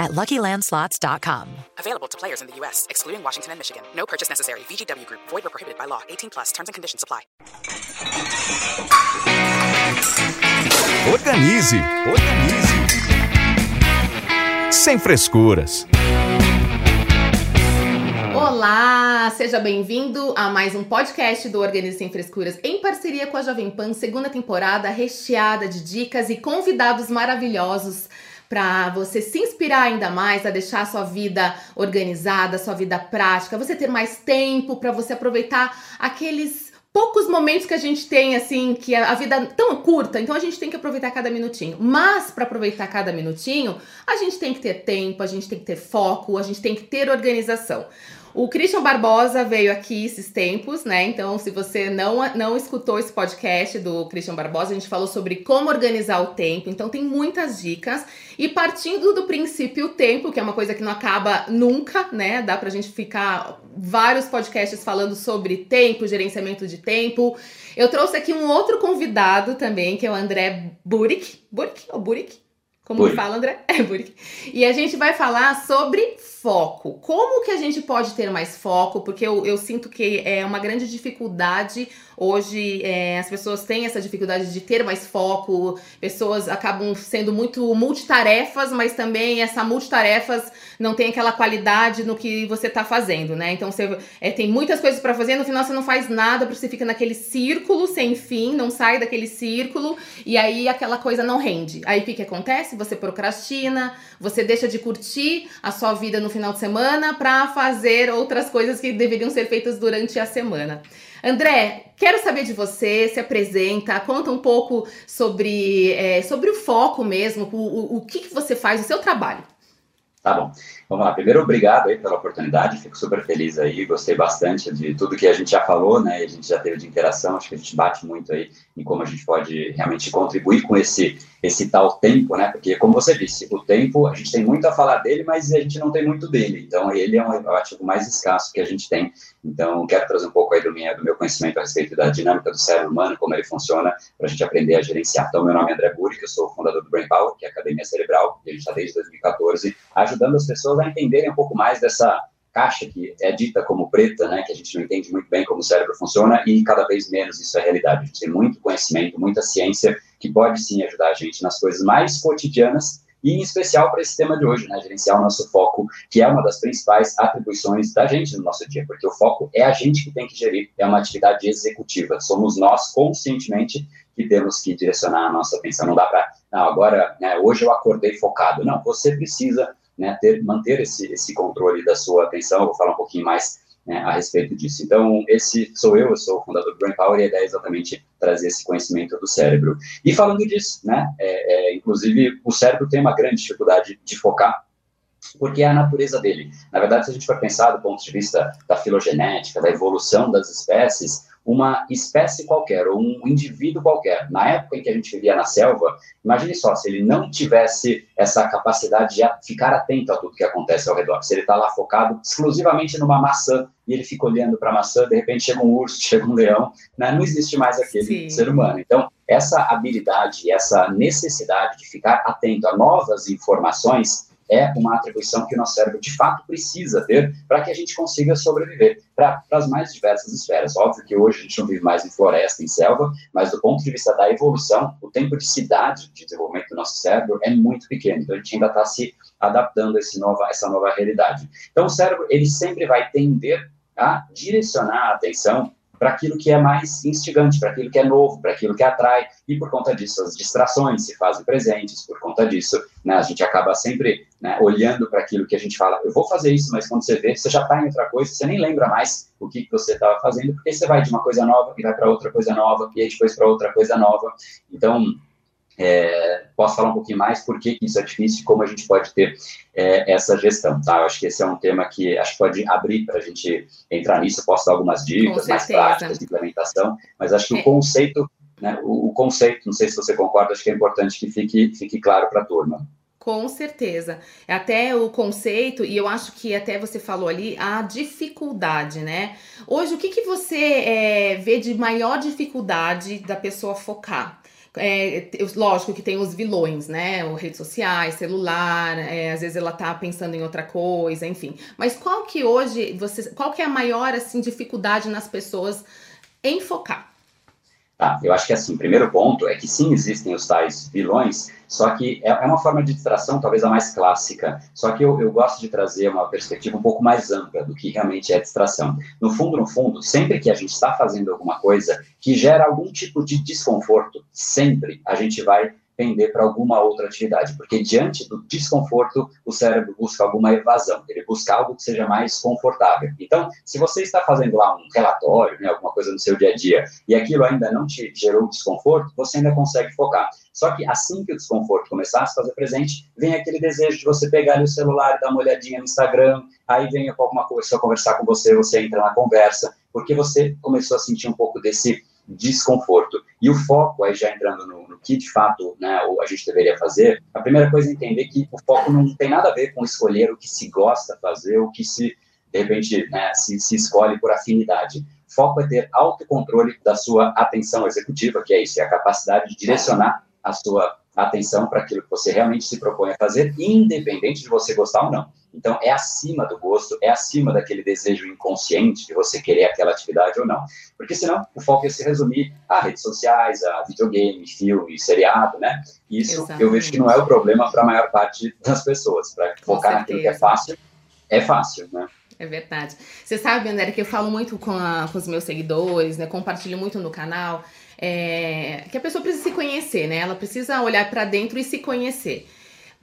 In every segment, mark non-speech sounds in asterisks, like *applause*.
at LuckyLandSlots.com. Available to players in the U.S., excluding Washington and Michigan. No purchase necessary. VGW Group. Void or prohibited by law. 18 plus. Terms and conditions apply. Organize, organize. Sem frescuras. Olá, seja bem-vindo a mais um podcast do Organize Sem Frescuras em parceria com a Jovem Pan, segunda temporada recheada de dicas e convidados maravilhosos para você se inspirar ainda mais a deixar a sua vida organizada, sua vida prática, você ter mais tempo para você aproveitar aqueles poucos momentos que a gente tem, assim, que a vida é tão curta, então a gente tem que aproveitar cada minutinho. Mas para aproveitar cada minutinho, a gente tem que ter tempo, a gente tem que ter foco, a gente tem que ter organização. O Christian Barbosa veio aqui esses tempos, né? Então, se você não, não escutou esse podcast do Christian Barbosa, a gente falou sobre como organizar o tempo. Então, tem muitas dicas. E partindo do princípio tempo, que é uma coisa que não acaba nunca, né? Dá pra gente ficar vários podcasts falando sobre tempo, gerenciamento de tempo. Eu trouxe aqui um outro convidado também, que é o André Burick. Burick ou Burick? Como Burick. fala, André? É Burick. E a gente vai falar sobre foco. Como que a gente pode ter mais foco? Porque eu, eu sinto que é uma grande dificuldade hoje. É, as pessoas têm essa dificuldade de ter mais foco, pessoas acabam sendo muito multitarefas, mas também essa multitarefas não tem aquela qualidade no que você está fazendo, né? Então você é, tem muitas coisas para fazer, no final você não faz nada, porque você fica naquele círculo sem fim, não sai daquele círculo, e aí aquela coisa não rende. Aí o que, que acontece? Você procrastina, você deixa de curtir a sua vida no final de semana para fazer outras coisas que deveriam ser feitas durante a semana. André, quero saber de você, se apresenta, conta um pouco sobre, é, sobre o foco mesmo, o, o, o que, que você faz, o seu trabalho. Tá bom. Vamos lá. Primeiro, obrigado aí pela oportunidade. Fico super feliz aí. Gostei bastante de tudo que a gente já falou, né? A gente já teve de interação. Acho que a gente bate muito aí em como a gente pode realmente contribuir com esse esse tal tempo, né? Porque, como você disse, o tempo, a gente tem muito a falar dele, mas a gente não tem muito dele. Então, ele é um ativo mais escasso que a gente tem. Então, quero trazer um pouco aí do, do meu conhecimento a respeito da dinâmica do cérebro humano, como ele funciona, para a gente aprender a gerenciar. Então, meu nome é André Buri, que eu sou fundador do Brain Power, que é a Academia Cerebral, e a gente está desde 2014 ajudando as pessoas a entenderem um pouco mais dessa caixa que é dita como preta, né, que a gente não entende muito bem como o cérebro funciona e cada vez menos isso é realidade. A gente tem muito conhecimento, muita ciência que pode sim ajudar a gente nas coisas mais cotidianas e em especial para esse tema de hoje, né, gerenciar o nosso foco, que é uma das principais atribuições da gente no nosso dia, porque o foco é a gente que tem que gerir, é uma atividade executiva, somos nós conscientemente que temos que direcionar a nossa atenção, não dá para, não, agora, né, hoje eu acordei focado, não, você precisa né, ter, manter esse, esse controle da sua atenção. Eu vou falar um pouquinho mais né, a respeito disso. Então, esse sou eu, eu sou o fundador do Brain Power e a ideia é exatamente trazer esse conhecimento do cérebro. E falando disso, né, é, é, inclusive o cérebro tem uma grande dificuldade de focar porque é a natureza dele. Na verdade, se a gente for pensar do ponto de vista da filogenética, da evolução das espécies, uma espécie qualquer, ou um indivíduo qualquer, na época em que a gente vivia na selva, imagine só, se ele não tivesse essa capacidade de ficar atento a tudo que acontece ao redor, se ele está lá focado exclusivamente numa maçã, e ele fica olhando para a maçã, de repente chega um urso, *laughs* chega um leão, né? não existe mais aquele Sim. ser humano. Então, essa habilidade, essa necessidade de ficar atento a novas informações, é uma atribuição que o nosso cérebro de fato precisa ter para que a gente consiga sobreviver para as mais diversas esferas. Óbvio que hoje a gente não vive mais em floresta, em selva, mas do ponto de vista da evolução, o tempo de cidade de desenvolvimento do nosso cérebro é muito pequeno. Então a gente ainda está se adaptando a nova, essa nova realidade. Então o cérebro ele sempre vai tender a direcionar a atenção para aquilo que é mais instigante, para aquilo que é novo, para aquilo que atrai, e por conta disso as distrações se fazem presentes, por conta disso né, a gente acaba sempre né, olhando para aquilo que a gente fala, eu vou fazer isso, mas quando você vê, você já está em outra coisa, você nem lembra mais o que, que você estava fazendo, porque você vai de uma coisa nova e vai para outra coisa nova, e aí depois para outra coisa nova. Então, é, posso falar um pouquinho mais por que isso é difícil e como a gente pode ter é, essa gestão, tá? Eu acho que esse é um tema que acho que pode abrir para a gente entrar nisso. Posso dar algumas dicas mais práticas de implementação, mas acho que é. o conceito, né, o, o, conceito, não sei se você concorda, acho que é importante que fique, fique claro para a turma. Com certeza. Até o conceito, e eu acho que até você falou ali, a dificuldade, né? Hoje, o que, que você é, vê de maior dificuldade da pessoa focar? É, lógico que tem os vilões, né? O redes sociais, celular, é, às vezes ela tá pensando em outra coisa, enfim. Mas qual que hoje você. Qual que é a maior assim, dificuldade nas pessoas em focar? Tá, eu acho que assim, o primeiro ponto é que sim existem os tais vilões, só que é, é uma forma de distração talvez a mais clássica. Só que eu, eu gosto de trazer uma perspectiva um pouco mais ampla do que realmente é distração. No fundo, no fundo, sempre que a gente está fazendo alguma coisa que gera algum tipo de desconforto, sempre a gente vai pender para alguma outra atividade, porque diante do desconforto, o cérebro busca alguma evasão, ele busca algo que seja mais confortável. Então, se você está fazendo lá um relatório, né, alguma coisa no seu dia a dia, e aquilo ainda não te gerou desconforto, você ainda consegue focar. Só que assim que o desconforto começar a se fazer presente, vem aquele desejo de você pegar o celular dar uma olhadinha no Instagram, aí vem alguma coisa conversar com você, você entra na conversa, porque você começou a sentir um pouco desse desconforto. E o foco, aí já entrando no que de fato né, a gente deveria fazer, a primeira coisa é entender que o foco não tem nada a ver com escolher o que se gosta fazer, o que se, de repente, né, se, se escolhe por afinidade. Foco é ter autocontrole da sua atenção executiva, que é isso, é a capacidade de direcionar a sua atenção para aquilo que você realmente se propõe a fazer, independente de você gostar ou não. Então, é acima do gosto, é acima daquele desejo inconsciente de você querer aquela atividade ou não. Porque senão o foco ia se resumir a redes sociais, a videogame, filme, seriado, né? Isso Exatamente. eu vejo que não é o problema para a maior parte das pessoas. Para focar naquilo que é fácil, é fácil, né? É verdade. Você sabe, André, que eu falo muito com, a, com os meus seguidores, né? Compartilho muito no canal. É, que a pessoa precisa se conhecer, né? Ela precisa olhar para dentro e se conhecer.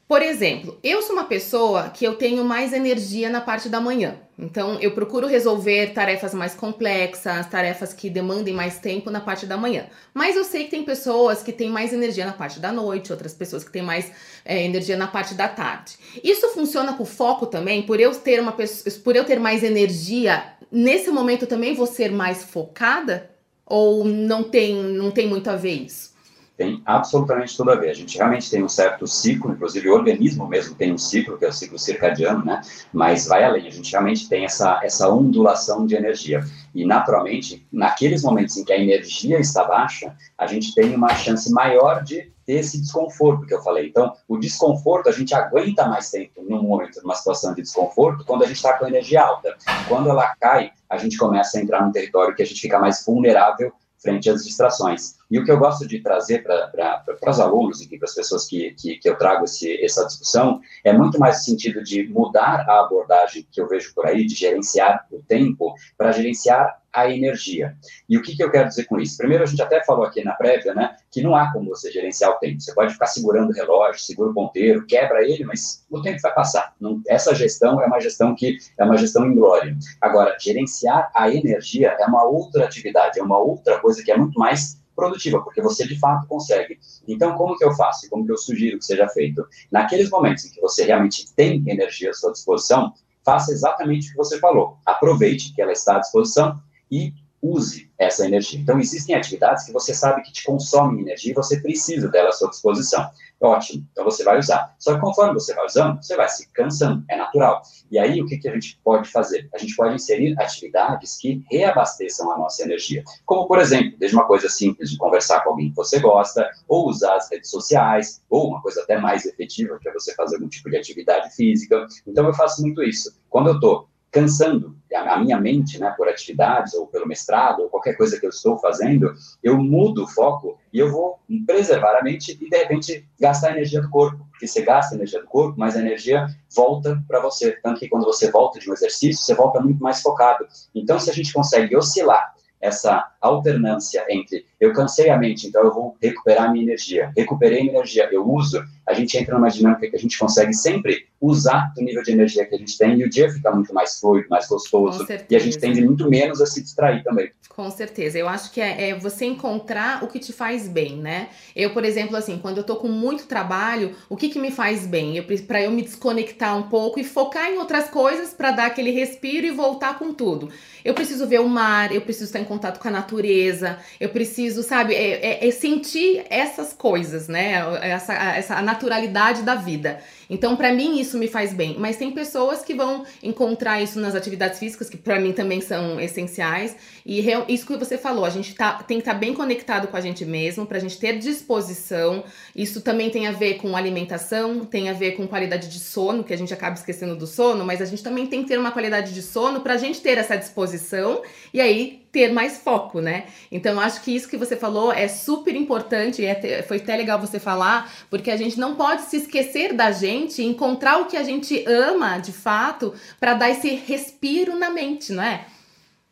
Por exemplo, eu sou uma pessoa que eu tenho mais energia na parte da manhã. Então, eu procuro resolver tarefas mais complexas, tarefas que demandem mais tempo na parte da manhã. Mas eu sei que tem pessoas que têm mais energia na parte da noite, outras pessoas que têm mais é, energia na parte da tarde. Isso funciona com foco também, por eu ter uma por eu ter mais energia, nesse momento também vou ser mais focada? Ou não tem, não tem muito a ver isso? Tem absolutamente tudo a ver. A gente realmente tem um certo ciclo, inclusive o organismo mesmo tem um ciclo, que é o ciclo circadiano, né? Mas vai além, a gente realmente tem essa, essa ondulação de energia. E, naturalmente, naqueles momentos em que a energia está baixa, a gente tem uma chance maior de ter esse desconforto que eu falei. Então, o desconforto, a gente aguenta mais tempo num momento, numa situação de desconforto, quando a gente está com energia alta. Quando ela cai, a gente começa a entrar num território que a gente fica mais vulnerável frente às distrações. E o que eu gosto de trazer para os alunos e para as pessoas que, que, que, eu trago esse, essa discussão é muito mais o sentido de mudar a abordagem que eu vejo por aí, de gerenciar o tempo, para gerenciar a energia. E o que, que eu quero dizer com isso? Primeiro, a gente até falou aqui na prévia, né, que não há como você gerenciar o tempo. Você pode ficar segurando o relógio, segura o ponteiro, quebra ele, mas o tempo vai passar. Não, essa gestão é uma gestão que é uma gestão inglória. Agora, gerenciar a energia é uma outra atividade, é uma outra coisa que é muito mais produtiva, porque você de fato consegue. Então, como que eu faço? Como que eu sugiro que seja feito? Naqueles momentos em que você realmente tem energia à sua disposição, faça exatamente o que você falou. Aproveite que ela está à disposição e use essa energia. Então, existem atividades que você sabe que te consomem energia e você precisa dela à sua disposição. Ótimo, então você vai usar. Só que conforme você vai usando, você vai se cansando, é natural. E aí, o que, que a gente pode fazer? A gente pode inserir atividades que reabasteçam a nossa energia. Como, por exemplo, desde uma coisa simples de conversar com alguém que você gosta, ou usar as redes sociais, ou uma coisa até mais efetiva, que é você fazer algum tipo de atividade física. Então, eu faço muito isso. Quando eu estou cansando a minha mente, né, por atividades ou pelo mestrado ou qualquer coisa que eu estou fazendo, eu mudo o foco e eu vou preservar a mente e de repente gastar a energia do corpo, porque você gasta a energia do corpo, mas a energia volta para você, tanto que quando você volta de um exercício, você volta muito mais focado. Então, se a gente consegue oscilar essa alternância entre eu cansei a mente, então eu vou recuperar minha energia, recuperei minha energia, eu uso, a gente entra numa dinâmica que a gente consegue sempre usar do nível de energia que a gente tem e o dia fica muito mais fluido, mais gostoso e a gente tende muito menos a se distrair também. Com certeza, eu acho que é, é, você encontrar o que te faz bem, né? Eu, por exemplo, assim, quando eu tô com muito trabalho, o que que me faz bem? Pra eu me desconectar um pouco e focar em outras coisas para dar aquele respiro e voltar com tudo. Eu preciso ver o mar, eu preciso estar em contato com a natureza, eu preciso, sabe, é, é, é sentir essas coisas, né? Essa, essa naturalidade da vida. Então, para mim, isso me faz bem. Mas tem pessoas que vão encontrar isso nas atividades físicas, que para mim também são essenciais. E isso que você falou, a gente tá, tem que estar tá bem conectado com a gente mesmo, para a gente ter disposição. Isso também tem a ver com alimentação, tem a ver com qualidade de sono, que a gente acaba esquecendo do sono, mas a gente também tem que ter uma qualidade de sono para a gente ter essa disposição e aí ter mais foco, né? Então, eu acho que isso que você falou é super importante, é, foi até legal você falar, porque a gente não pode se esquecer da gente, encontrar o que a gente ama de fato, para dar esse respiro na mente, não é?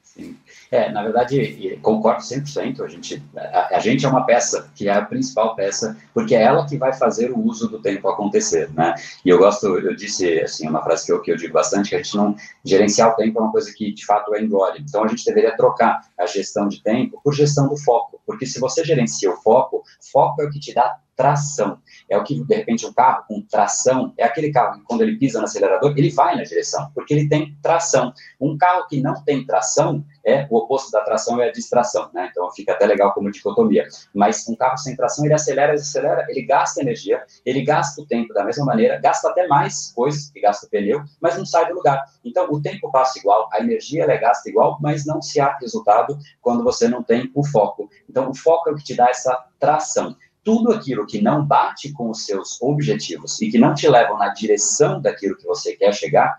Sim. É, na verdade, concordo 100%. A gente, a, a, gente é uma peça, que é a principal peça, porque é ela que vai fazer o uso do tempo acontecer, né? E eu gosto, eu disse, assim, uma frase que eu, que eu digo bastante, que a gente não... Gerenciar o tempo é uma coisa que, de fato, é engole. Então, a gente deveria trocar a gestão de tempo por gestão do foco, porque se você gerencia o foco, foco é o que te dá tração. É o que, de repente, um carro com tração, é aquele carro que, quando ele pisa no acelerador, ele vai na direção, porque ele tem tração. Um carro que não tem tração, é o oposto da tração é a distração, né? Então fica até legal como dicotomia. Mas um carro sem tração, ele acelera, ele acelera, ele gasta energia, ele gasta o tempo da mesma maneira, gasta até mais coisas que gasta o pneu, mas não sai do lugar. Então o tempo passa igual, a energia é gasta igual, mas não se há resultado quando você não tem o foco. Então o foco é o que te dá essa tração tudo aquilo que não bate com os seus objetivos e que não te levam na direção daquilo que você quer chegar,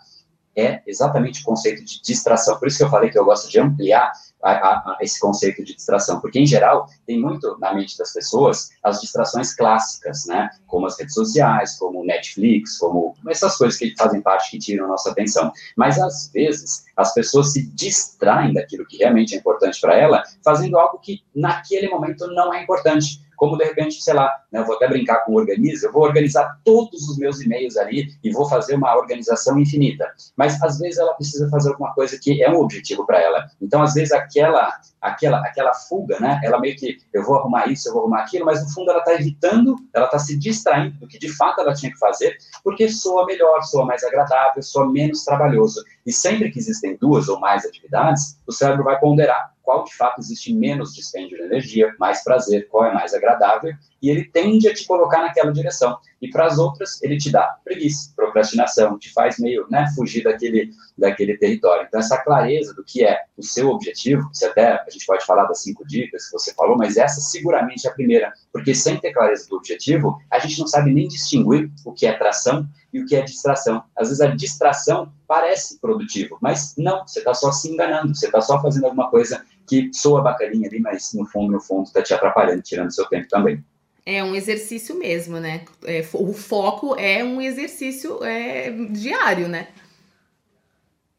é exatamente o conceito de distração. Por isso que eu falei que eu gosto de ampliar a, a, a esse conceito de distração, porque em geral tem muito na mente das pessoas as distrações clássicas, né? Como as redes sociais, como Netflix, como essas coisas que fazem parte que tiram a nossa atenção. Mas às vezes as pessoas se distraem daquilo que realmente é importante para ela, fazendo algo que naquele momento não é importante como de repente, sei lá, né, eu vou até brincar com o organiza, eu vou organizar todos os meus e-mails ali e vou fazer uma organização infinita. Mas às vezes ela precisa fazer alguma coisa que é um objetivo para ela. Então, às vezes aquela aquela aquela fuga, né? Ela meio que eu vou arrumar isso, eu vou arrumar aquilo, mas no fundo ela está evitando, ela está se distraindo do que de fato ela tinha que fazer, porque soa melhor, soa mais agradável, soa menos trabalhoso. E sempre que existem duas ou mais atividades, o cérebro vai ponderar qual de fato existe menos dispêndio de energia, mais prazer, qual é mais agradável, e ele tende a te colocar naquela direção. E para as outras, ele te dá preguiça, procrastinação, te faz meio né, fugir daquele, daquele território. Então, essa clareza do que é o seu objetivo, se até a gente pode falar das cinco dicas que você falou, mas essa seguramente é a primeira, porque sem ter clareza do objetivo, a gente não sabe nem distinguir o que é tração e o que é distração. Às vezes a distração parece produtivo, mas não, você está só se enganando, você está só fazendo alguma coisa que soa bacaninha ali, mas no fundo, no fundo, está te atrapalhando, tirando seu tempo também. É um exercício mesmo, né? É, o foco é um exercício é, diário, né?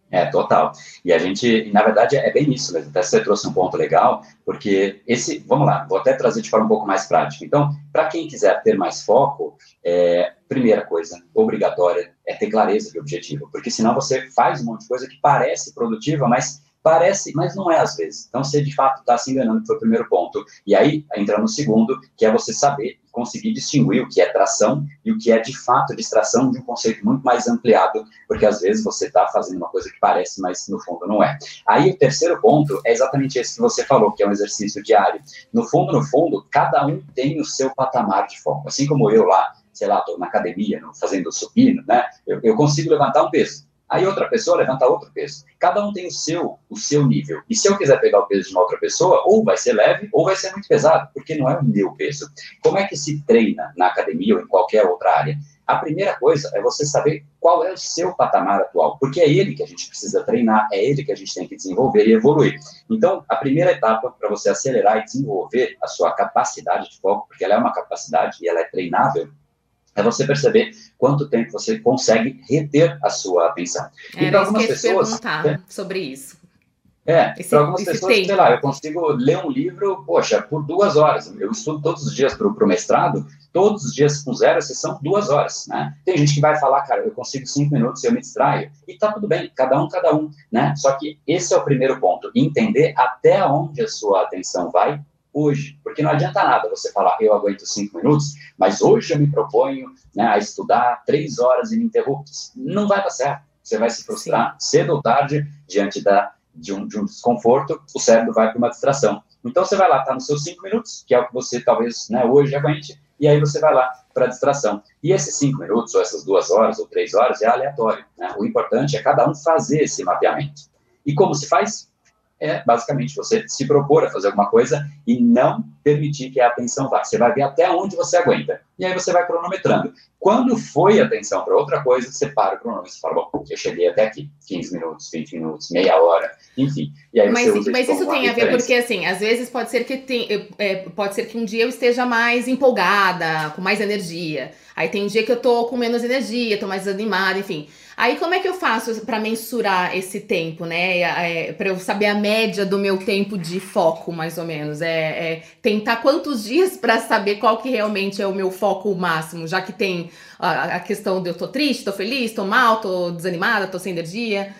É, total. E a gente, na verdade, é bem isso mesmo. Até você trouxe um ponto legal, porque esse, vamos lá, vou até trazer de forma um pouco mais prática. Então, para quem quiser ter mais foco, é, primeira coisa, obrigatória, é ter clareza de objetivo, porque senão você faz um monte de coisa que parece produtiva, mas Parece, mas não é às vezes. Então, você de fato está se enganando, que foi o primeiro ponto. E aí, entra no segundo, que é você saber, conseguir distinguir o que é tração e o que é de fato distração de um conceito muito mais ampliado, porque às vezes você está fazendo uma coisa que parece, mas no fundo não é. Aí, o terceiro ponto é exatamente esse que você falou, que é um exercício diário. No fundo, no fundo, cada um tem o seu patamar de foco. Assim como eu lá, sei lá, estou na academia, fazendo supino, né? Eu, eu consigo levantar um peso Aí outra pessoa levanta outro peso. Cada um tem o seu, o seu nível. E se eu quiser pegar o peso de uma outra pessoa, ou vai ser leve, ou vai ser muito pesado, porque não é o meu peso. Como é que se treina na academia ou em qualquer outra área? A primeira coisa é você saber qual é o seu patamar atual, porque é ele que a gente precisa treinar, é ele que a gente tem que desenvolver e evoluir. Então, a primeira etapa para você acelerar e desenvolver a sua capacidade de foco, porque ela é uma capacidade e ela é treinável, é você perceber quanto tempo você consegue reter a sua atenção. Era e para algumas pessoas perguntar é, sobre isso. É, para algumas pessoas, tempo. sei lá, eu consigo ler um livro, poxa, por duas horas. Eu estudo todos os dias para o mestrado, todos os dias com zero exceção, duas horas, né? Tem gente que vai falar, cara, eu consigo cinco minutos e eu me distraio. E tá tudo bem, cada um, cada um, né? Só que esse é o primeiro ponto, entender até onde a sua atenção vai hoje. Porque não adianta nada você falar, eu aguento cinco minutos, mas hoje eu me proponho né, a estudar três horas ininterruptas. Não vai dar certo. Você vai se frustrar cedo ou tarde diante da de um, de um desconforto, o cérebro vai para uma distração. Então você vai lá, tá nos seus cinco minutos, que é o que você talvez né, hoje aguente, e aí você vai lá para a distração. E esses cinco minutos, ou essas duas horas, ou três horas, é aleatório. Né? O importante é cada um fazer esse mapeamento. E como se faz? É basicamente você se propor a fazer alguma coisa e não permitir que a atenção vá. Você vai ver até onde você aguenta. E aí você vai cronometrando. Quando foi a atenção para outra coisa, você para o cronômetro e fala, bom, eu cheguei até aqui, 15 minutos, 20 minutos, meia hora, enfim. E aí mas, usa mas isso tem a ver porque, assim, às vezes pode ser que tem, é, pode ser que um dia eu esteja mais empolgada, com mais energia. Aí tem um dia que eu tô com menos energia, tô mais animada, enfim. Aí como é que eu faço para mensurar esse tempo, né? É, para eu saber a média do meu tempo de foco, mais ou menos. É, é tentar quantos dias para saber qual que realmente é o meu foco máximo, já que tem a, a questão de eu tô triste, tô feliz, tô mal, tô desanimada, tô sem energia.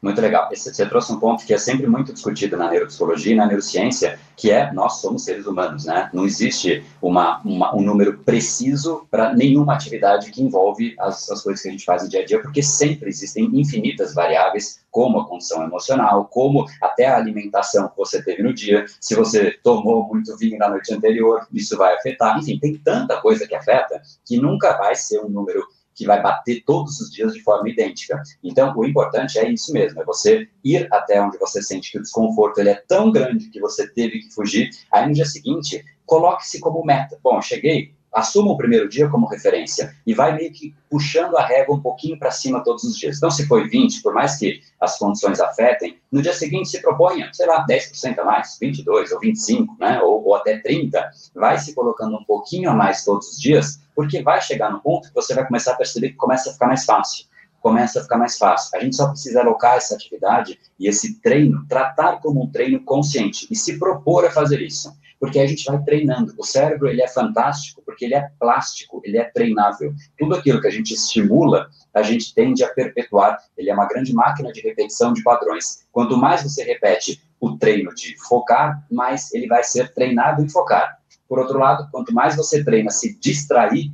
Muito legal. Você trouxe um ponto que é sempre muito discutido na neuropsicologia e na neurociência, que é nós somos seres humanos, né? Não existe uma, uma um número preciso para nenhuma atividade que envolve as, as coisas que a gente faz no dia a dia, porque sempre existem infinitas variáveis, como a condição emocional, como até a alimentação que você teve no dia. Se você tomou muito vinho na noite anterior, isso vai afetar. Enfim, tem tanta coisa que afeta que nunca vai ser um número que vai bater todos os dias de forma idêntica. Então, o importante é isso mesmo, é você ir até onde você sente que o desconforto ele é tão grande que você teve que fugir. Aí, no dia seguinte, coloque-se como meta. Bom, cheguei, assuma o primeiro dia como referência e vai meio que puxando a régua um pouquinho para cima todos os dias. Então, se foi 20, por mais que as condições afetem, no dia seguinte se proponha, sei lá, 10% a mais, 22 ou 25, né, ou, ou até 30, vai se colocando um pouquinho a mais todos os dias, porque vai chegar no ponto que você vai começar a perceber que começa a ficar mais fácil começa a ficar mais fácil. A gente só precisa alocar essa atividade e esse treino, tratar como um treino consciente e se propor a fazer isso porque a gente vai treinando. O cérebro, ele é fantástico porque ele é plástico, ele é treinável. Tudo aquilo que a gente estimula, a gente tende a perpetuar. Ele é uma grande máquina de repetição de padrões. Quanto mais você repete o treino de focar, mais ele vai ser treinado em focar. Por outro lado, quanto mais você treina se distrair,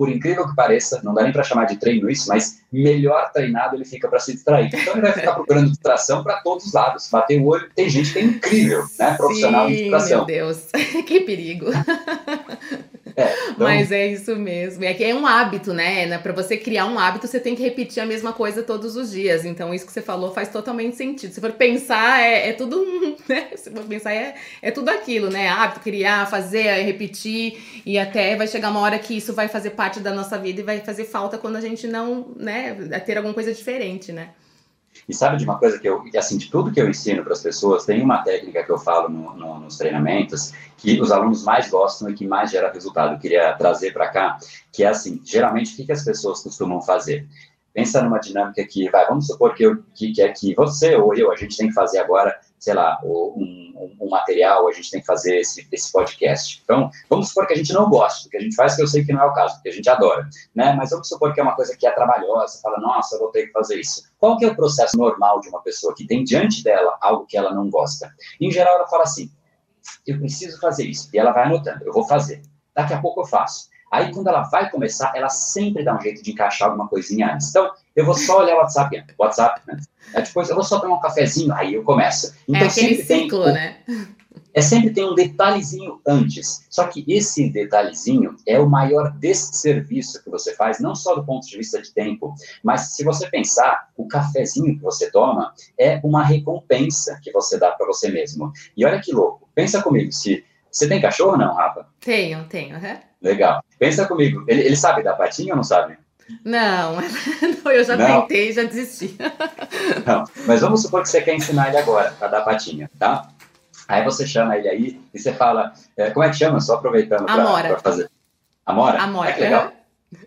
por incrível que pareça, não dá nem para chamar de treino isso, mas melhor treinado ele fica para se distrair. Então ele vai ficar procurando distração para todos os lados. Bater o olho, tem gente que é incrível, né? Profissional Sim, de distração. Meu Deus, *laughs* que perigo. É, então... Mas é isso mesmo. É que é um hábito, né? Para você criar um hábito, você tem que repetir a mesma coisa todos os dias. Então, isso que você falou faz totalmente sentido. Se for pensar, é, é tudo, *laughs* né? Se for pensar, é, é tudo aquilo, né? Hábito, criar, fazer, repetir. E até vai chegar uma hora que isso vai fazer parte da nossa vida e vai fazer falta quando a gente não, né? Ter alguma coisa diferente, né? E sabe de uma coisa que eu, assim, de tudo que eu ensino para as pessoas, tem uma técnica que eu falo no, no, nos treinamentos que os alunos mais gostam e que mais gera resultado. Eu queria trazer para cá, que é assim, geralmente o que, que as pessoas costumam fazer? Pensa numa dinâmica que, vai, vamos supor que, eu, que, que é que você ou eu, a gente tem que fazer agora, sei lá, um, um, um, material, a gente tem que fazer esse, esse podcast. Então, vamos supor que a gente não gosta do que a gente faz, que eu sei que não é o caso, porque a gente adora, né? Mas vamos supor que é uma coisa que é trabalhosa, fala, nossa, eu vou ter que fazer isso. Qual que é o processo normal de uma pessoa que tem diante dela algo que ela não gosta? Em geral, ela fala assim, eu preciso fazer isso. E ela vai anotando, eu vou fazer. Daqui a pouco eu faço. Aí, quando ela vai começar, ela sempre dá um jeito de encaixar alguma coisinha antes. Então, eu vou só olhar o WhatsApp, WhatsApp, né? Aí depois eu vou só tomar um cafezinho, aí eu começo. É então, é aquele ciclo, tem, né? É sempre tem um detalhezinho antes. Só que esse detalhezinho é o maior desserviço que você faz, não só do ponto de vista de tempo, mas se você pensar, o cafezinho que você toma é uma recompensa que você dá para você mesmo. E olha que louco. Pensa comigo, se você tem cachorro ou não, Rafa? Tenho, tenho. Uhum. Legal. Pensa comigo, ele, ele sabe dar patinha ou não sabe? Não, *laughs* não eu já não. tentei, já desisti. *laughs* Não, mas vamos supor que você quer ensinar ele agora a dar patinha, tá? Aí você chama ele aí e você fala, é, como é que chama? Só aproveitando para fazer. Amora? Amora. É que legal.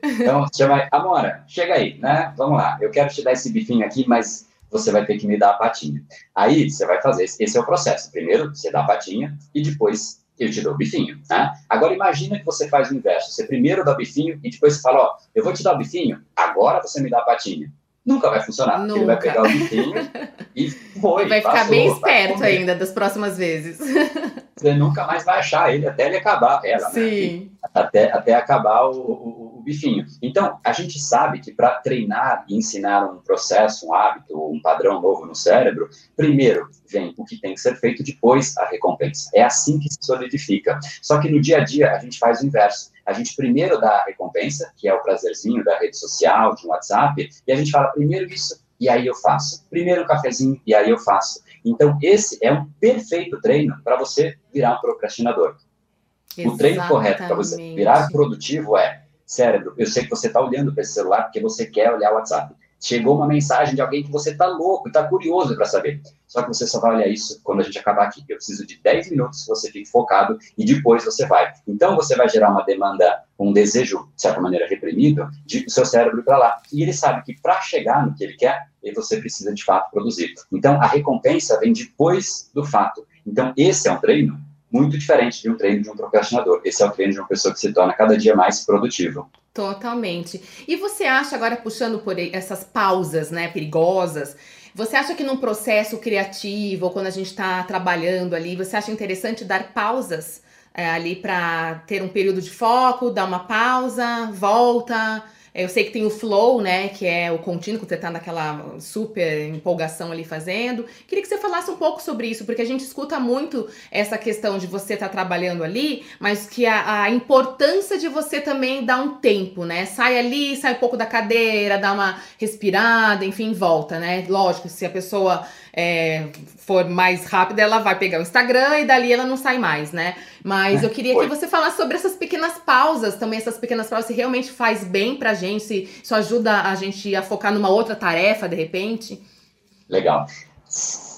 Então, chama Amora, chega aí, né? Vamos lá. Eu quero te dar esse bifinho aqui, mas você vai ter que me dar a patinha. Aí você vai fazer, esse é o processo. Primeiro você dá a patinha e depois eu te dou o bifinho, né? Agora imagina que você faz o inverso. Você primeiro dá o bifinho e depois você fala, ó, eu vou te dar o bifinho, agora você me dá a patinha. Nunca vai funcionar. Nunca. Ele vai pegar o bifinho *laughs* e foi. Vai ficar passou, bem esperto ainda das próximas vezes. Você nunca mais vai achar ele até ele acabar, ela, né? Sim. Né? Até, até acabar o, o bifinho. Então, a gente sabe que para treinar e ensinar um processo, um hábito, um padrão novo no cérebro, primeiro vem o que tem que ser feito, depois a recompensa. É assim que se solidifica. Só que no dia a dia a gente faz o inverso. A gente primeiro dá a recompensa, que é o prazerzinho da rede social, de um WhatsApp, e a gente fala primeiro isso, e aí eu faço. Primeiro um cafezinho, e aí eu faço. Então, esse é um perfeito treino para você virar um procrastinador. Exatamente. O treino correto para você virar produtivo é Cérebro, eu sei que você está olhando para esse celular porque você quer olhar o WhatsApp. Chegou uma mensagem de alguém que você está louco, está curioso para saber. Só que você só vai olhar isso quando a gente acabar aqui. Eu preciso de 10 minutos que você fique focado e depois você vai. Então você vai gerar uma demanda, um desejo, de certa maneira reprimido, de seu cérebro para lá. E ele sabe que para chegar no que ele quer, você precisa de fato produzir. Então a recompensa vem depois do fato. Então esse é um treino muito diferente de um treino de um procrastinador. Esse é o treino de uma pessoa que se torna cada dia mais produtivo. Totalmente. E você acha, agora puxando por essas pausas, né, perigosas, você acha que num processo criativo, ou quando a gente está trabalhando ali, você acha interessante dar pausas é, ali para ter um período de foco, dar uma pausa, volta? Eu sei que tem o flow, né, que é o contínuo, que você tá naquela super empolgação ali fazendo. Queria que você falasse um pouco sobre isso, porque a gente escuta muito essa questão de você estar tá trabalhando ali, mas que a, a, importância de você também dar um tempo, né? Sai ali, sai um pouco da cadeira, dá uma respirada, enfim, volta, né? Lógico, se a pessoa é, for mais rápida, ela vai pegar o Instagram e dali ela não sai mais, né? Mas eu queria que você falasse sobre essas pequenas pausas, também essas pequenas pausas, se realmente faz bem pra gente, se isso ajuda a gente a focar numa outra tarefa, de repente. Legal.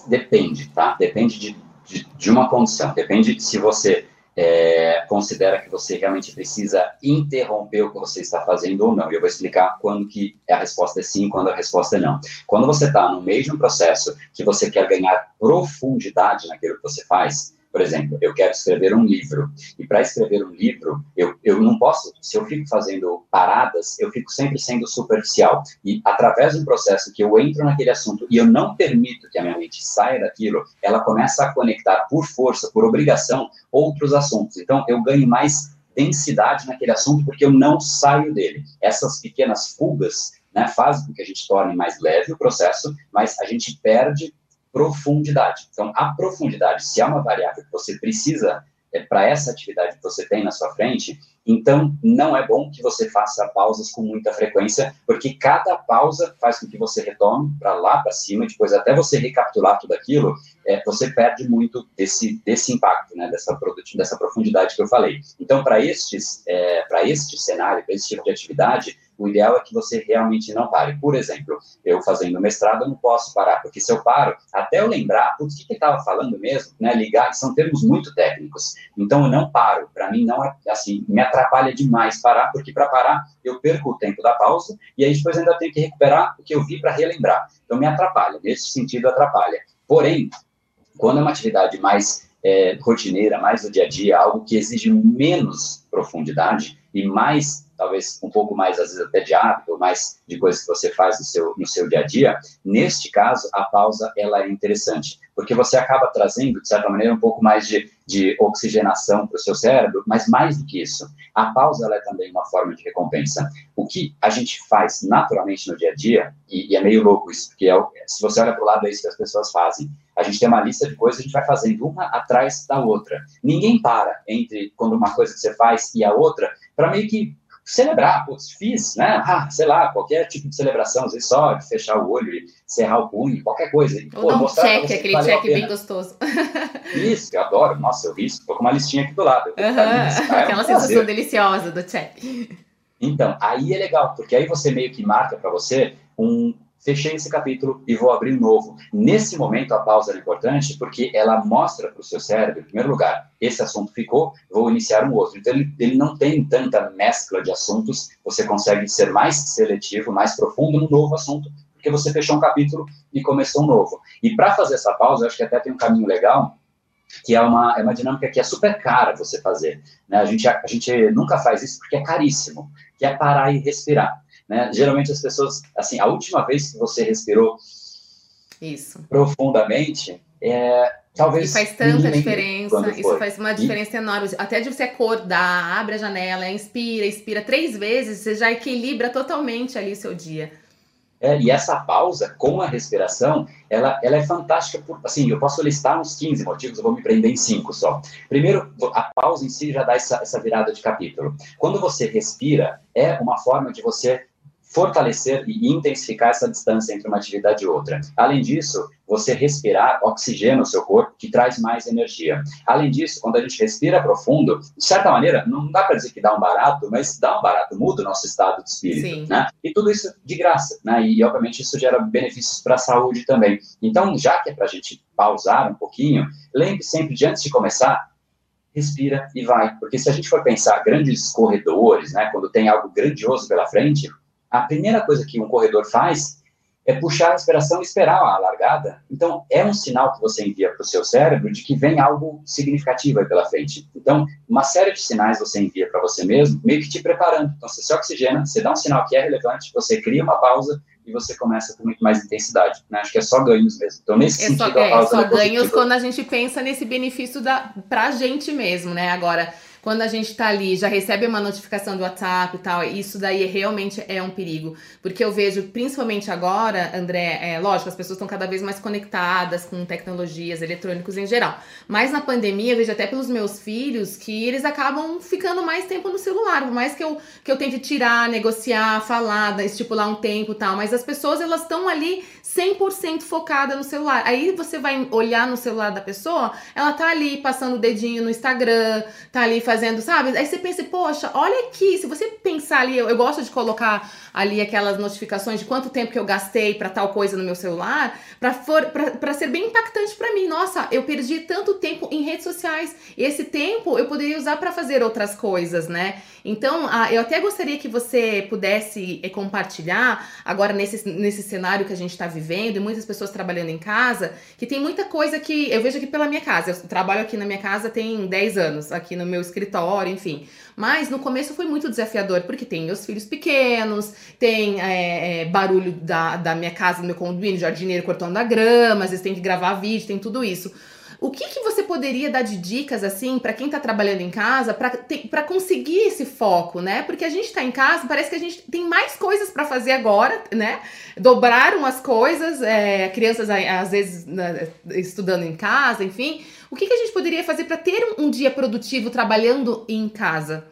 Depende, tá? Depende de, de, de uma condição. Depende se você é, considera que você realmente precisa interromper o que você está fazendo ou não. E eu vou explicar quando que a resposta é sim, quando a resposta é não. Quando você está no mesmo processo que você quer ganhar profundidade naquilo que você faz, por exemplo, eu quero escrever um livro. E para escrever um livro, eu, eu não posso, se eu fico fazendo paradas, eu fico sempre sendo superficial. E através um processo que eu entro naquele assunto e eu não permito que a minha mente saia daquilo, ela começa a conectar por força, por obrigação, outros assuntos. Então, eu ganho mais densidade naquele assunto porque eu não saio dele. Essas pequenas fugas né, fazem com que a gente torne mais leve o processo, mas a gente perde profundidade. Então, a profundidade, se é uma variável que você precisa é, para essa atividade que você tem na sua frente, então não é bom que você faça pausas com muita frequência, porque cada pausa faz com que você retome para lá, para cima, depois até você recapitular tudo aquilo, é, você perde muito desse, desse impacto, né, dessa, dessa profundidade que eu falei. Então, para é, para este cenário, para esse tipo de atividade, o ideal é que você realmente não pare. Por exemplo, eu fazendo mestrado, eu não posso parar, porque se eu paro, até eu lembrar, putz, o que, que estava falando mesmo, né, ligar, são termos muito técnicos. Então, eu não paro. Para mim, não é, assim, me atrapalha demais parar, porque para parar, eu perco o tempo da pausa, e aí depois ainda tenho que recuperar o que eu vi para relembrar. Então, me atrapalha. Nesse sentido, atrapalha. Porém, quando é uma atividade mais é, rotineira, mais do dia a dia, algo que exige menos profundidade e mais talvez um pouco mais, às vezes até de hábito, mais de coisas que você faz no seu, no seu dia a dia, neste caso, a pausa, ela é interessante, porque você acaba trazendo, de certa maneira, um pouco mais de, de oxigenação para o seu cérebro, mas mais do que isso, a pausa, ela é também uma forma de recompensa. O que a gente faz naturalmente no dia a dia, e, e é meio louco isso, porque é, se você olha para o lado, é isso que as pessoas fazem, a gente tem uma lista de coisas, a gente vai fazendo uma atrás da outra. Ninguém para entre quando uma coisa que você faz e a outra, para meio que celebrar, putz, fiz, né? Ah, sei lá, qualquer tipo de celebração, às vezes só de fechar o olho e cerrar o punho, qualquer coisa. Ou pô, dar um check, aquele check bem gostoso. Isso, eu adoro. Nossa, eu vi isso, tô com uma listinha aqui do lado. Uhum. Ah, é Aquela um sensação deliciosa do check. Então, aí é legal, porque aí você meio que marca para você um, fechei esse capítulo e vou abrir um novo. Nesse momento, a pausa é importante porque ela mostra para o seu cérebro, em primeiro lugar, esse assunto ficou, vou iniciar um outro. Então, ele, ele não tem tanta mescla de assuntos, você consegue ser mais seletivo, mais profundo no novo assunto, porque você fechou um capítulo e começou um novo. E para fazer essa pausa, acho que até tem um caminho legal, que é uma, é uma dinâmica que é super cara você fazer. Né? A, gente, a, a gente nunca faz isso porque é caríssimo, que é parar e respirar. Né? Geralmente as pessoas, assim, a última vez que você respirou isso. profundamente, é, talvez. E faz tanta diferença, isso faz uma diferença e... enorme. Até de você acordar, abre a janela, inspira, expira três vezes, você já equilibra totalmente ali o seu dia. É, e essa pausa com a respiração, ela, ela é fantástica. Por, assim, eu posso listar uns 15 motivos, eu vou me prender em cinco só. Primeiro, a pausa em si já dá essa, essa virada de capítulo. Quando você respira, é uma forma de você fortalecer e intensificar essa distância entre uma atividade e outra. Além disso, você respirar oxigena o seu corpo, que traz mais energia. Além disso, quando a gente respira profundo, de certa maneira, não dá para dizer que dá um barato, mas dá um barato, muda o nosso estado de espírito. Sim. Né? E tudo isso de graça, né? E, obviamente, isso gera benefícios para a saúde também. Então, já que é para a gente pausar um pouquinho, lembre sempre de antes de começar, respira e vai. Porque se a gente for pensar grandes corredores, né, quando tem algo grandioso pela frente, a primeira coisa que um corredor faz é puxar a respiração e esperar a largada. Então, é um sinal que você envia para o seu cérebro de que vem algo significativo aí pela frente. Então, uma série de sinais você envia para você mesmo, meio que te preparando. Então, você se oxigena, você dá um sinal que é relevante, você cria uma pausa e você começa com muito mais intensidade. Né? Acho que é só ganhos mesmo. Então, nesse é sentido, só, é, a pausa só é ganhos quando a gente pensa nesse benefício para a gente mesmo, né? Agora quando a gente tá ali, já recebe uma notificação do WhatsApp e tal, isso daí realmente é um perigo. Porque eu vejo, principalmente agora, André, é lógico, as pessoas estão cada vez mais conectadas com tecnologias, eletrônicos em geral. Mas na pandemia, eu vejo até pelos meus filhos que eles acabam ficando mais tempo no celular. Por mais que eu, que eu tente tirar, negociar, falar, estipular um tempo e tal. Mas as pessoas, elas estão ali 100% focada no celular. Aí você vai olhar no celular da pessoa, ela tá ali passando o dedinho no Instagram, tá ali fazendo, sabe? Aí você pensa, poxa, olha aqui, se você pensar ali, eu, eu gosto de colocar ali aquelas notificações de quanto tempo que eu gastei para tal coisa no meu celular, para ser bem impactante para mim. Nossa, eu perdi tanto tempo em redes sociais. Esse tempo eu poderia usar para fazer outras coisas, né? Então, eu até gostaria que você pudesse eh, compartilhar agora nesse, nesse cenário que a gente está vivendo e muitas pessoas trabalhando em casa, que tem muita coisa que eu vejo aqui pela minha casa. Eu trabalho aqui na minha casa tem 10 anos, aqui no meu escritório, enfim. Mas no começo foi muito desafiador, porque tem meus filhos pequenos, tem é, é, barulho da, da minha casa, do meu condomínio, jardineiro cortando a grama, às vezes tem que gravar vídeo, tem tudo isso. O que, que você poderia dar de dicas assim para quem está trabalhando em casa para conseguir esse foco, né? Porque a gente está em casa, parece que a gente tem mais coisas para fazer agora, né? Dobraram as coisas, é, crianças às vezes né, estudando em casa, enfim. O que, que a gente poderia fazer para ter um, um dia produtivo trabalhando em casa?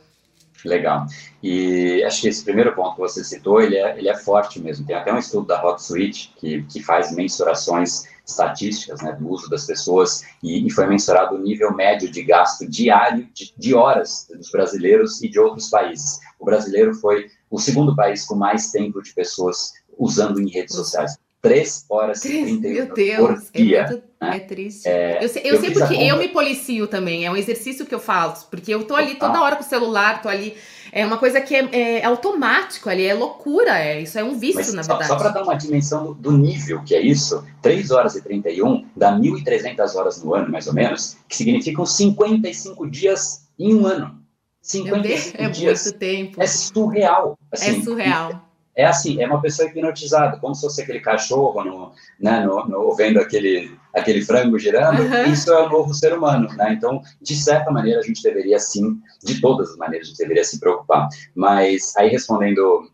Legal. E acho que esse primeiro ponto que você citou, ele é, ele é forte mesmo. Tem até um estudo da HotSuite que, que faz mensurações estatísticas né, do uso das pessoas e, e, foi mensurado o nível médio de gasto diário de, de, horas dos brasileiros e de outros países. O brasileiro foi o segundo país com mais tempo de pessoas usando em redes sociais. 3 horas e 30 Meu Deus, por é dia. É, muito, né? é triste. É, eu sei, eu eu sei porque eu me policio também, é um exercício que eu faço, porque eu tô ali toda hora com o celular, tô ali. É uma coisa que é, é automático ali, é loucura, é, isso é um vício, Mas na verdade. Só, só para dar uma dimensão do, do, nível que é isso, 3 horas e 31 dá 1.300 horas no ano, mais ou menos, que significam 55 dias em um ano. 55 é dias. muito tempo. É surreal. Assim, é surreal é assim, é uma pessoa hipnotizada, como se fosse aquele cachorro no, né, no, no, vendo aquele, aquele frango girando, uhum. isso é o novo ser humano, né? Então, de certa maneira, a gente deveria sim, de todas as maneiras, a gente deveria se preocupar. Mas, aí respondendo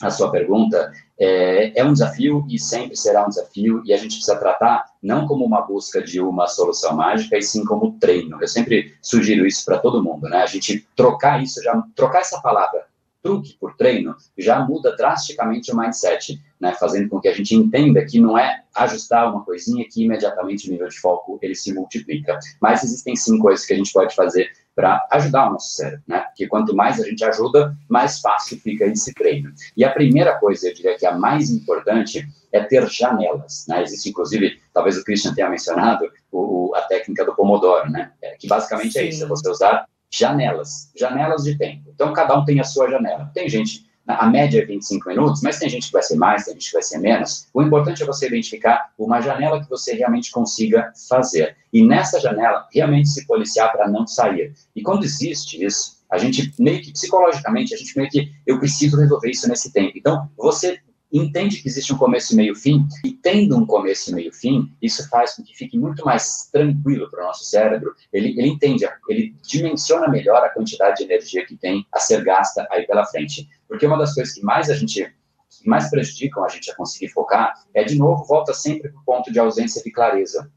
a sua pergunta, é, é um desafio e sempre será um desafio, e a gente precisa tratar não como uma busca de uma solução mágica, e sim como treino. Eu sempre sugiro isso para todo mundo, né? A gente trocar isso, já trocar essa palavra truque por treino, já muda drasticamente o mindset, né, fazendo com que a gente entenda que não é ajustar uma coisinha que imediatamente o nível de foco ele se multiplica. Mas existem sim coisas que a gente pode fazer para ajudar o nosso cérebro, né? Porque quanto mais a gente ajuda, mais fácil fica esse treino. E a primeira coisa, eu diria que a mais importante é ter janelas, né? Existe, inclusive, talvez o Christian tenha mencionado, o, a técnica do Pomodoro, né? É, que basicamente Sim. é isso, é você usar janelas, janelas de tempo. Então, cada um tem a sua janela. Tem gente a média é 25 minutos, mas tem gente que vai ser mais, tem gente que vai ser menos. O importante é você identificar uma janela que você realmente consiga fazer. E nessa janela, realmente se policiar para não sair. E quando existe isso, a gente meio que psicologicamente, a gente meio que eu preciso resolver isso nesse tempo. Então, você entende que existe um começo e meio fim, e tendo um começo e meio fim, isso faz com que fique muito mais tranquilo para o nosso cérebro. Ele, ele entende, ele dimensiona melhor a quantidade de energia que tem a ser gasta aí pela frente. Porque uma das coisas que mais a gente que mais prejudicam a gente a conseguir focar é, de novo, volta sempre para o ponto de ausência de clareza.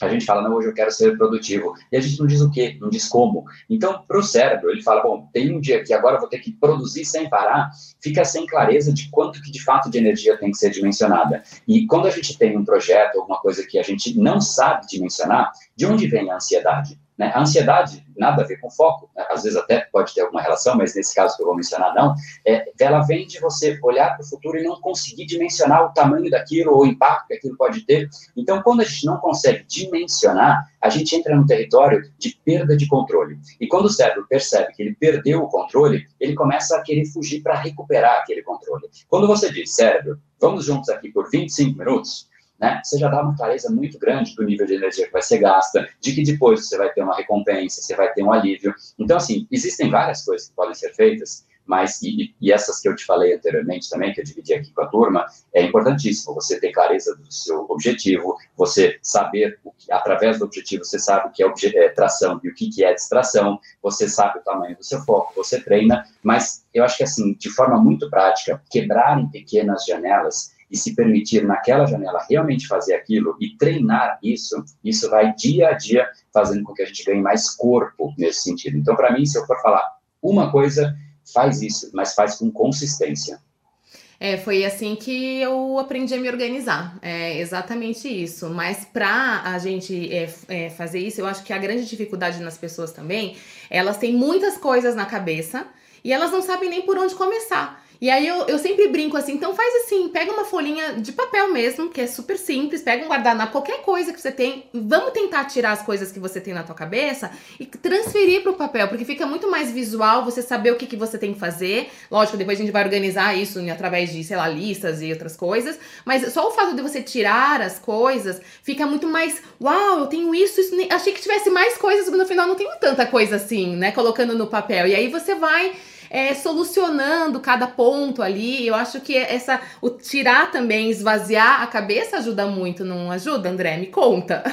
A gente fala, não, hoje eu quero ser produtivo. E a gente não diz o quê, não diz como. Então, para o cérebro, ele fala, bom, tem um dia que agora eu vou ter que produzir sem parar, fica sem clareza de quanto que de fato de energia tem que ser dimensionada. E quando a gente tem um projeto, alguma coisa que a gente não sabe dimensionar, de onde vem a ansiedade? Né? A ansiedade, nada a ver com foco, né? às vezes até pode ter alguma relação, mas nesse caso que eu vou mencionar, não. É, ela vem de você olhar para o futuro e não conseguir dimensionar o tamanho daquilo ou o impacto que aquilo pode ter. Então, quando a gente não consegue dimensionar, a gente entra num território de perda de controle. E quando o cérebro percebe que ele perdeu o controle, ele começa a querer fugir para recuperar aquele controle. Quando você diz, cérebro, vamos juntos aqui por 25 minutos, né, você já dá uma clareza muito grande do nível de energia que vai ser gasta, de que depois você vai ter uma recompensa, você vai ter um alívio. Então, assim, existem várias coisas que podem ser feitas, mas, e, e, essas que eu te falei anteriormente também, que eu dividi aqui com a turma, é importantíssimo você ter clareza do seu objetivo, você saber, o que, através do objetivo, você sabe o que é, é tração e o que, que é distração, você sabe o tamanho do seu foco, você treina, mas eu acho que, assim, de forma muito prática, quebrar em pequenas janelas e se permitir naquela janela realmente fazer aquilo e treinar isso, isso vai dia a dia fazendo com que a gente ganhe mais corpo nesse sentido. Então, para mim, se eu for falar uma coisa, faz isso, mas faz com consistência. É, foi assim que eu aprendi a me organizar. É exatamente isso. Mas para a gente é, é, fazer isso, eu acho que a grande dificuldade nas pessoas também, elas têm muitas coisas na cabeça e elas não sabem nem por onde começar. E aí eu, eu sempre brinco assim, então faz assim, pega uma folhinha de papel mesmo, que é super simples, pega um guardanapo, qualquer coisa que você tem, vamos tentar tirar as coisas que você tem na tua cabeça e transferir para o papel, porque fica muito mais visual você saber o que, que você tem que fazer. Lógico, depois a gente vai organizar isso através de, sei lá, listas e outras coisas, mas só o fato de você tirar as coisas fica muito mais, uau, eu tenho isso, isso, achei que tivesse mais coisas, mas no final não tenho tanta coisa assim, né, colocando no papel. E aí você vai é, solucionando cada ponto ali. Eu acho que essa o tirar também, esvaziar a cabeça ajuda muito, não ajuda, André? Me conta. *laughs*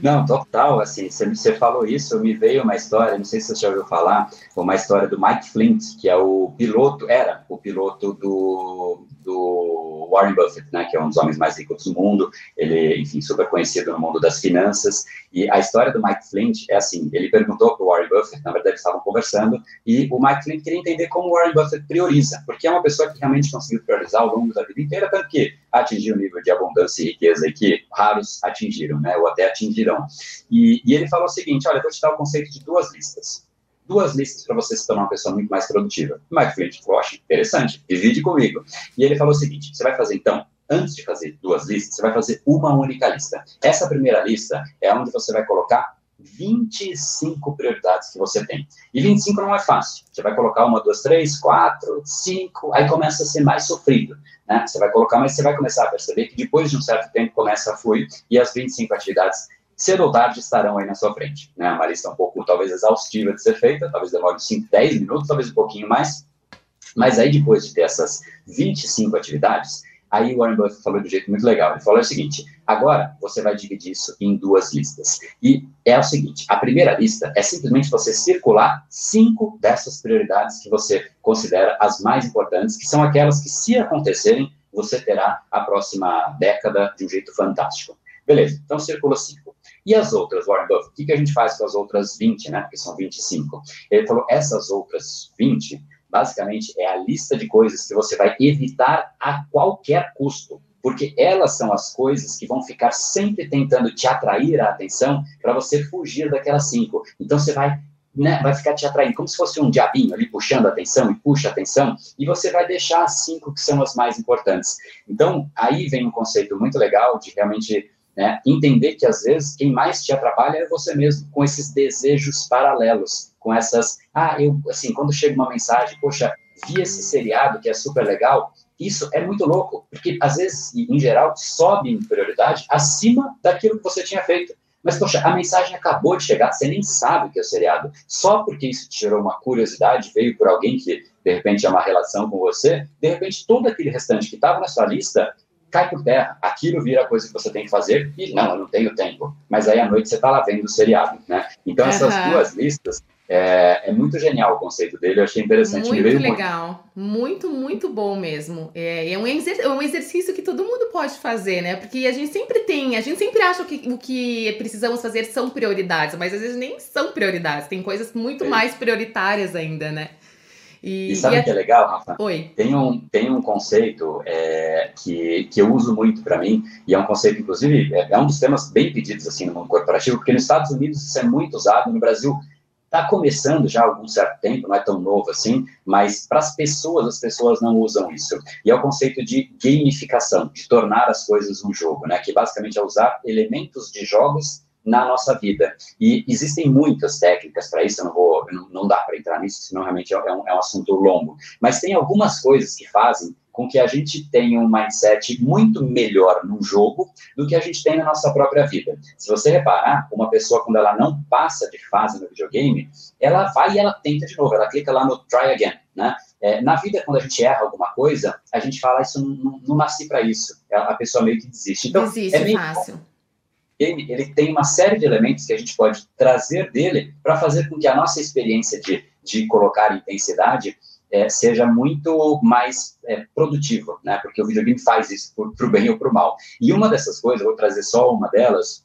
Não, total, assim, você falou isso, me veio uma história, não sei se você já ouviu falar, uma história do Mike Flint, que é o piloto, era o piloto do, do Warren Buffett, né, que é um dos homens mais ricos do mundo, ele, enfim, super conhecido no mundo das finanças, e a história do Mike Flint é assim, ele perguntou para o Warren Buffett, na verdade estavam conversando, e o Mike Flint queria entender como o Warren Buffett prioriza, porque é uma pessoa que realmente conseguiu priorizar ao longo da vida inteira, tanto que atingiu um nível de abundância e riqueza que raros atingiram, né, ou até atingirão. E, e ele falou o seguinte, olha, vou te dar o conceito de duas listas duas listas para você se tornar uma pessoa muito mais produtiva. O Mike falou, interessante, divide comigo. E ele falou o seguinte, você vai fazer então, antes de fazer duas listas, você vai fazer uma única lista. Essa primeira lista é onde você vai colocar 25 prioridades que você tem. E 25 não é fácil. Você vai colocar uma, duas, três, quatro, cinco, aí começa a ser mais sofrido. Né? Você vai colocar, mas você vai começar a perceber que depois de um certo tempo começa a fluir e as 25 atividades cedo ou tarde estarão aí na sua frente. Né? Uma lista um pouco, talvez, exaustiva de ser feita, talvez demore 5, 10 minutos, talvez um pouquinho mais, mas aí depois de ter essas 25 atividades, aí o Warren Buffett falou de um jeito muito legal. Ele falou o seguinte: agora você vai dividir isso em duas listas. E é o seguinte: a primeira lista é simplesmente você circular cinco dessas prioridades que você considera as mais importantes, que são aquelas que, se acontecerem, você terá a próxima década de um jeito fantástico. Beleza, então circula cinco. E as outras, Warren Buffett? O que, que a gente faz com as outras 20, né? Porque são 25. Ele falou, essas outras 20, basicamente, é a lista de coisas que você vai evitar a qualquer custo. Porque elas são as coisas que vão ficar sempre tentando te atrair a atenção para você fugir daquelas cinco. Então você vai né, vai ficar te atraindo, como se fosse um diabinho ali puxando a atenção e puxa a atenção, e você vai deixar as cinco que são as mais importantes. Então, aí vem um conceito muito legal de realmente né? Entender que às vezes quem mais te atrapalha é você mesmo, com esses desejos paralelos, com essas, ah, eu, assim, quando chega uma mensagem, poxa, vi esse seriado que é super legal. Isso é muito louco, porque às vezes, em geral, sobe em prioridade acima daquilo que você tinha feito. Mas, poxa, a mensagem acabou de chegar, você nem sabe o que é o seriado. Só porque isso te gerou uma curiosidade, veio por alguém que, de repente, é uma relação com você, de repente, todo aquele restante que estava na sua lista cai por terra. Aquilo vira a coisa que você tem que fazer e, não, eu não tenho tempo. Mas aí à noite você está lá vendo o seriado, né? Então, essas uhum. duas listas é, é, muito genial o conceito dele, eu achei interessante. Muito legal, muito, muito bom mesmo. É, é, um é um exercício que todo mundo pode fazer, né? Porque a gente sempre tem, a gente sempre acha que o que precisamos fazer são prioridades, mas às vezes nem são prioridades, tem coisas muito mais prioritárias ainda, né? E, e sabe o que é legal, Rafa? Oi. Tem um, tem um conceito é, que, que eu uso muito para mim, e é um conceito, inclusive, é, é um dos temas bem pedidos assim no mundo corporativo, porque nos Estados Unidos isso é muito usado, no Brasil Está começando já há algum certo tempo, não é tão novo assim, mas para as pessoas, as pessoas não usam isso. E é o conceito de gamificação, de tornar as coisas um jogo, né? Que basicamente é usar elementos de jogos na nossa vida. E existem muitas técnicas para isso, eu não vou, não, não dá para entrar nisso, senão realmente é um, é um assunto longo. Mas tem algumas coisas que fazem com que a gente tenha um mindset muito melhor no jogo do que a gente tem na nossa própria vida. Se você reparar, uma pessoa, quando ela não passa de fase no videogame, ela vai e ela tenta de novo, ela clica lá no try again, né? É, na vida, quando a gente erra alguma coisa, a gente fala, isso não, não, não nasci para isso. A pessoa meio que desiste. Então, desiste, é meio fácil. Ele, ele tem uma série de elementos que a gente pode trazer dele para fazer com que a nossa experiência de, de colocar intensidade é, seja muito mais é, produtiva, né? Porque o videogame faz isso para o bem ou para o mal. E uma dessas coisas, vou trazer só uma delas,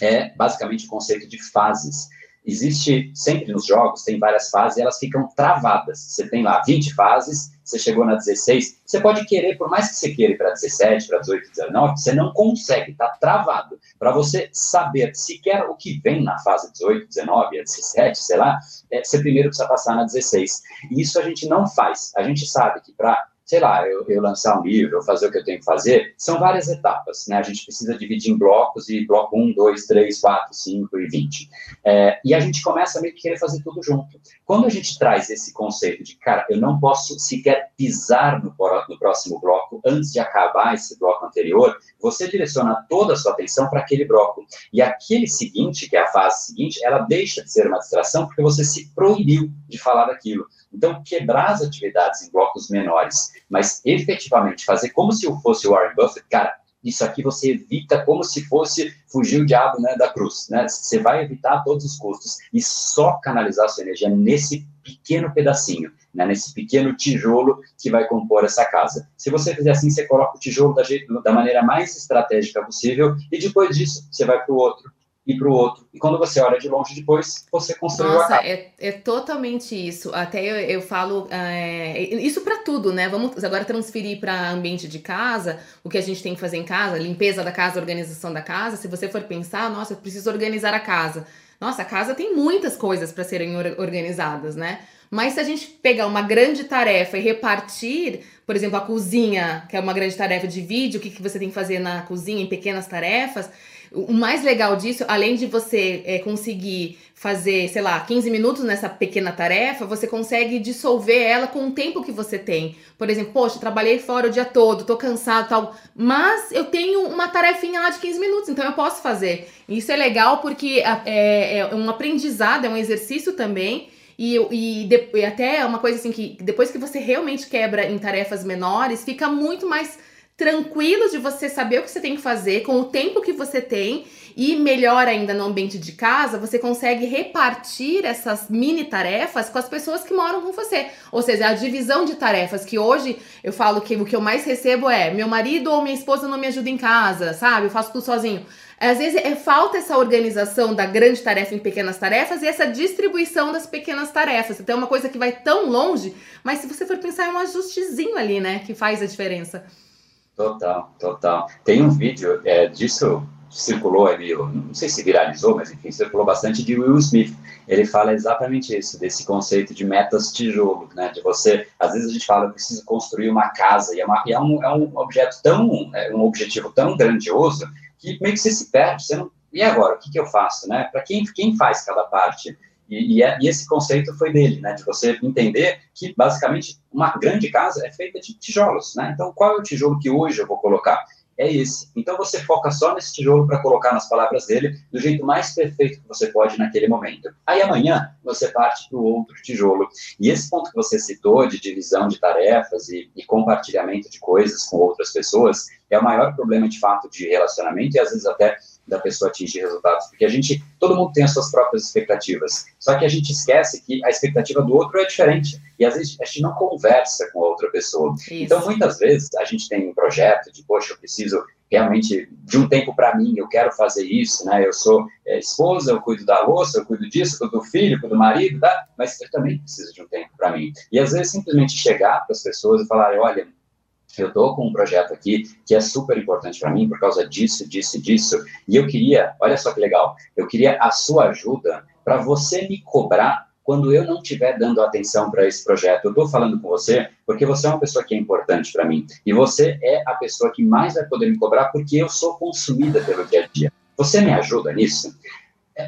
é basicamente o conceito de fases. Existe sempre nos jogos, tem várias fases e elas ficam travadas. Você tem lá 20 fases, você chegou na 16, você pode querer, por mais que você queira ir para 17, para 18, 19, você não consegue, está travado. Para você saber sequer o que vem na fase 18, 19, 17, sei lá, é, você primeiro precisa passar na 16. E isso a gente não faz. A gente sabe que para sei lá, eu, eu, lançar um livro, eu fazer o que eu tenho que fazer, são várias etapas, né? A gente precisa dividir em blocos, e bloco 1, 2, 3, 4, 5 e 20. É, e a gente começa a meio que querer fazer tudo junto. Quando a gente traz esse conceito de, cara, eu não posso sequer pisar no, no próximo bloco antes de acabar esse bloco anterior, você direciona toda a sua atenção para aquele bloco. E aquele seguinte, que é a fase seguinte, ela deixa de ser uma distração porque você se proibiu de falar daquilo. Então, quebrar as atividades em blocos menores, mas efetivamente fazer como se eu fosse o Warren Buffett, cara, isso aqui você evita como se fosse fugir o diabo né, da cruz. Né? Você vai evitar todos os custos e só canalizar sua energia nesse pequeno pedacinho, né, nesse pequeno tijolo que vai compor essa casa. Se você fizer assim, você coloca o tijolo da, jeito, da maneira mais estratégica possível e depois disso você vai para o outro, e para o outro. E quando você olha de longe depois, você construiu Nossa, a casa. É, é totalmente isso. Até eu, eu falo é, isso para tudo, né? Vamos agora transferir para ambiente de casa, o que a gente tem que fazer em casa, limpeza da casa, organização da casa. Se você for pensar, nossa, eu preciso organizar a casa. Nossa, a casa tem muitas coisas para serem organizadas, né? Mas se a gente pegar uma grande tarefa e repartir, por exemplo, a cozinha, que é uma grande tarefa de vídeo, o que, que você tem que fazer na cozinha em pequenas tarefas, o mais legal disso, além de você é, conseguir fazer, sei lá, 15 minutos nessa pequena tarefa, você consegue dissolver ela com o tempo que você tem. Por exemplo, poxa, trabalhei fora o dia todo, tô cansado tal, mas eu tenho uma tarefinha lá de 15 minutos, então eu posso fazer. Isso é legal porque é, é um aprendizado, é um exercício também. E, e, de, e até é uma coisa assim que depois que você realmente quebra em tarefas menores, fica muito mais tranquilo de você saber o que você tem que fazer com o tempo que você tem e melhor ainda no ambiente de casa, você consegue repartir essas mini tarefas com as pessoas que moram com você. Ou seja, a divisão de tarefas que hoje eu falo que o que eu mais recebo é meu marido ou minha esposa não me ajuda em casa, sabe? Eu faço tudo sozinho. Às vezes é falta essa organização da grande tarefa em pequenas tarefas e essa distribuição das pequenas tarefas. Então é uma coisa que vai tão longe, mas se você for pensar é um ajustezinho ali, né, que faz a diferença. Total, total. Tem um vídeo é, disso circulou ali, não sei se viralizou, mas enfim, circulou bastante de Will Smith. Ele fala exatamente isso, desse conceito de metas tijolo, né? De você, às vezes a gente fala, eu preciso construir uma casa, e é, uma, e é, um, é um objeto tão, é um objetivo tão grandioso que meio que você se perde, você não, e agora, o que, que eu faço, né? Para quem, quem faz cada parte? E, e, é, e, esse conceito foi dele, né, de você entender que, basicamente, uma grande casa é feita de tijolos, né? Então, qual é o tijolo que hoje eu vou colocar? é esse. Então você foca só nesse tijolo para colocar nas palavras dele do jeito mais perfeito que você pode naquele momento. Aí amanhã você parte para o outro tijolo. E esse ponto que você citou de divisão de tarefas e, e, compartilhamento de coisas com outras pessoas é o maior problema de fato de relacionamento e às vezes até da pessoa atingir resultados, porque a gente, todo mundo tem as suas próprias expectativas, só que a gente esquece que a expectativa do outro é diferente, e às vezes a gente não conversa com a outra pessoa. Isso. Então, muitas vezes, a gente tem um projeto de, poxa, eu preciso realmente de um tempo para mim, eu quero fazer isso, né? Eu sou é, esposa, eu cuido da louça, eu cuido disso, eu cuido do filho, eu cuido do marido, tá? Mas eu também preciso de um tempo para mim. E às vezes simplesmente chegar para as pessoas e falar, olha, eu estou com um projeto aqui que é super importante para mim por causa disso, disso, disso, e eu queria, olha só que legal, eu queria a sua ajuda para você me cobrar quando eu não estiver dando atenção para esse projeto. Eu estou falando com você porque você é uma pessoa que é importante para mim, e você é a pessoa que mais vai poder me cobrar porque eu sou consumida pelo dia a dia. Você me ajuda nisso?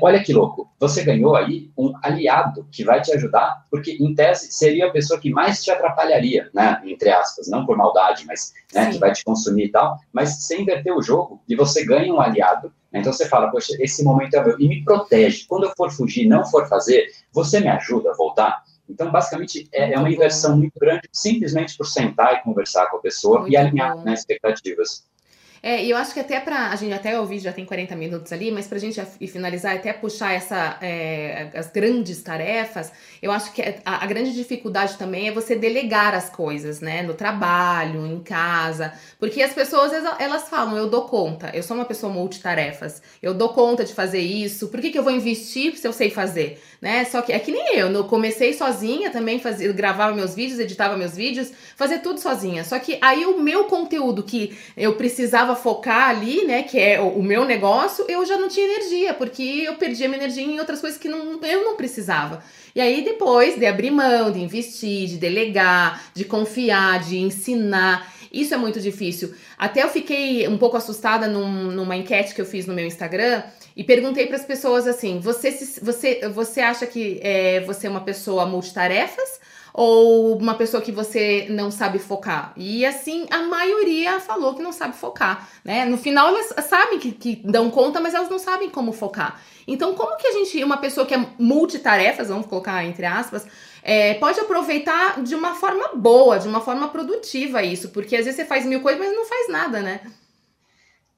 Olha que louco, você ganhou aí um aliado que vai te ajudar, porque em tese seria a pessoa que mais te atrapalharia, né? Entre aspas, não por maldade, mas né, que vai te consumir e tal. Mas você inverter o jogo e você ganha um aliado. Né? Então você fala, poxa, esse momento é meu e me protege. Quando eu for fugir, não for fazer, você me ajuda a voltar. Então, basicamente, é, é uma inversão muito grande, simplesmente por sentar e conversar com a pessoa muito e alinhar né, expectativas. É, e eu acho que até para a gente até o vídeo já tem 40 minutos ali, mas para a gente finalizar, até puxar essa é, as grandes tarefas, eu acho que a, a, grande dificuldade também é você delegar as coisas, né, no trabalho, em casa, porque as pessoas elas falam, eu dou conta, eu sou uma pessoa multitarefas, eu dou conta de fazer isso, por que, que eu vou investir se eu sei fazer, né? Só que é que nem eu, eu comecei sozinha também, fazia, gravava meus vídeos, editava meus vídeos, fazia tudo sozinha. Só que aí o meu conteúdo que eu precisava focar ali, né, que é o, o, meu negócio, eu já não tinha energia, porque eu perdia minha energia em outras coisas que não, eu não precisava. E aí depois de abrir mão, de investir, de delegar, de confiar, de ensinar, isso é muito difícil. Até eu fiquei um pouco assustada num, numa enquete que eu fiz no meu Instagram e perguntei para as pessoas assim: você, você, você acha que é, você é uma pessoa multitarefas? ou uma pessoa que você não sabe focar. E assim, a maioria falou que não sabe focar, né? No final elas sabem que, que dão conta, mas elas não sabem como focar. Então, como que a gente, uma pessoa que é multitarefas, vamos colocar entre aspas, é, pode aproveitar de uma forma boa, de uma forma produtiva isso? Porque às vezes você faz mil coisas, mas não faz nada, né?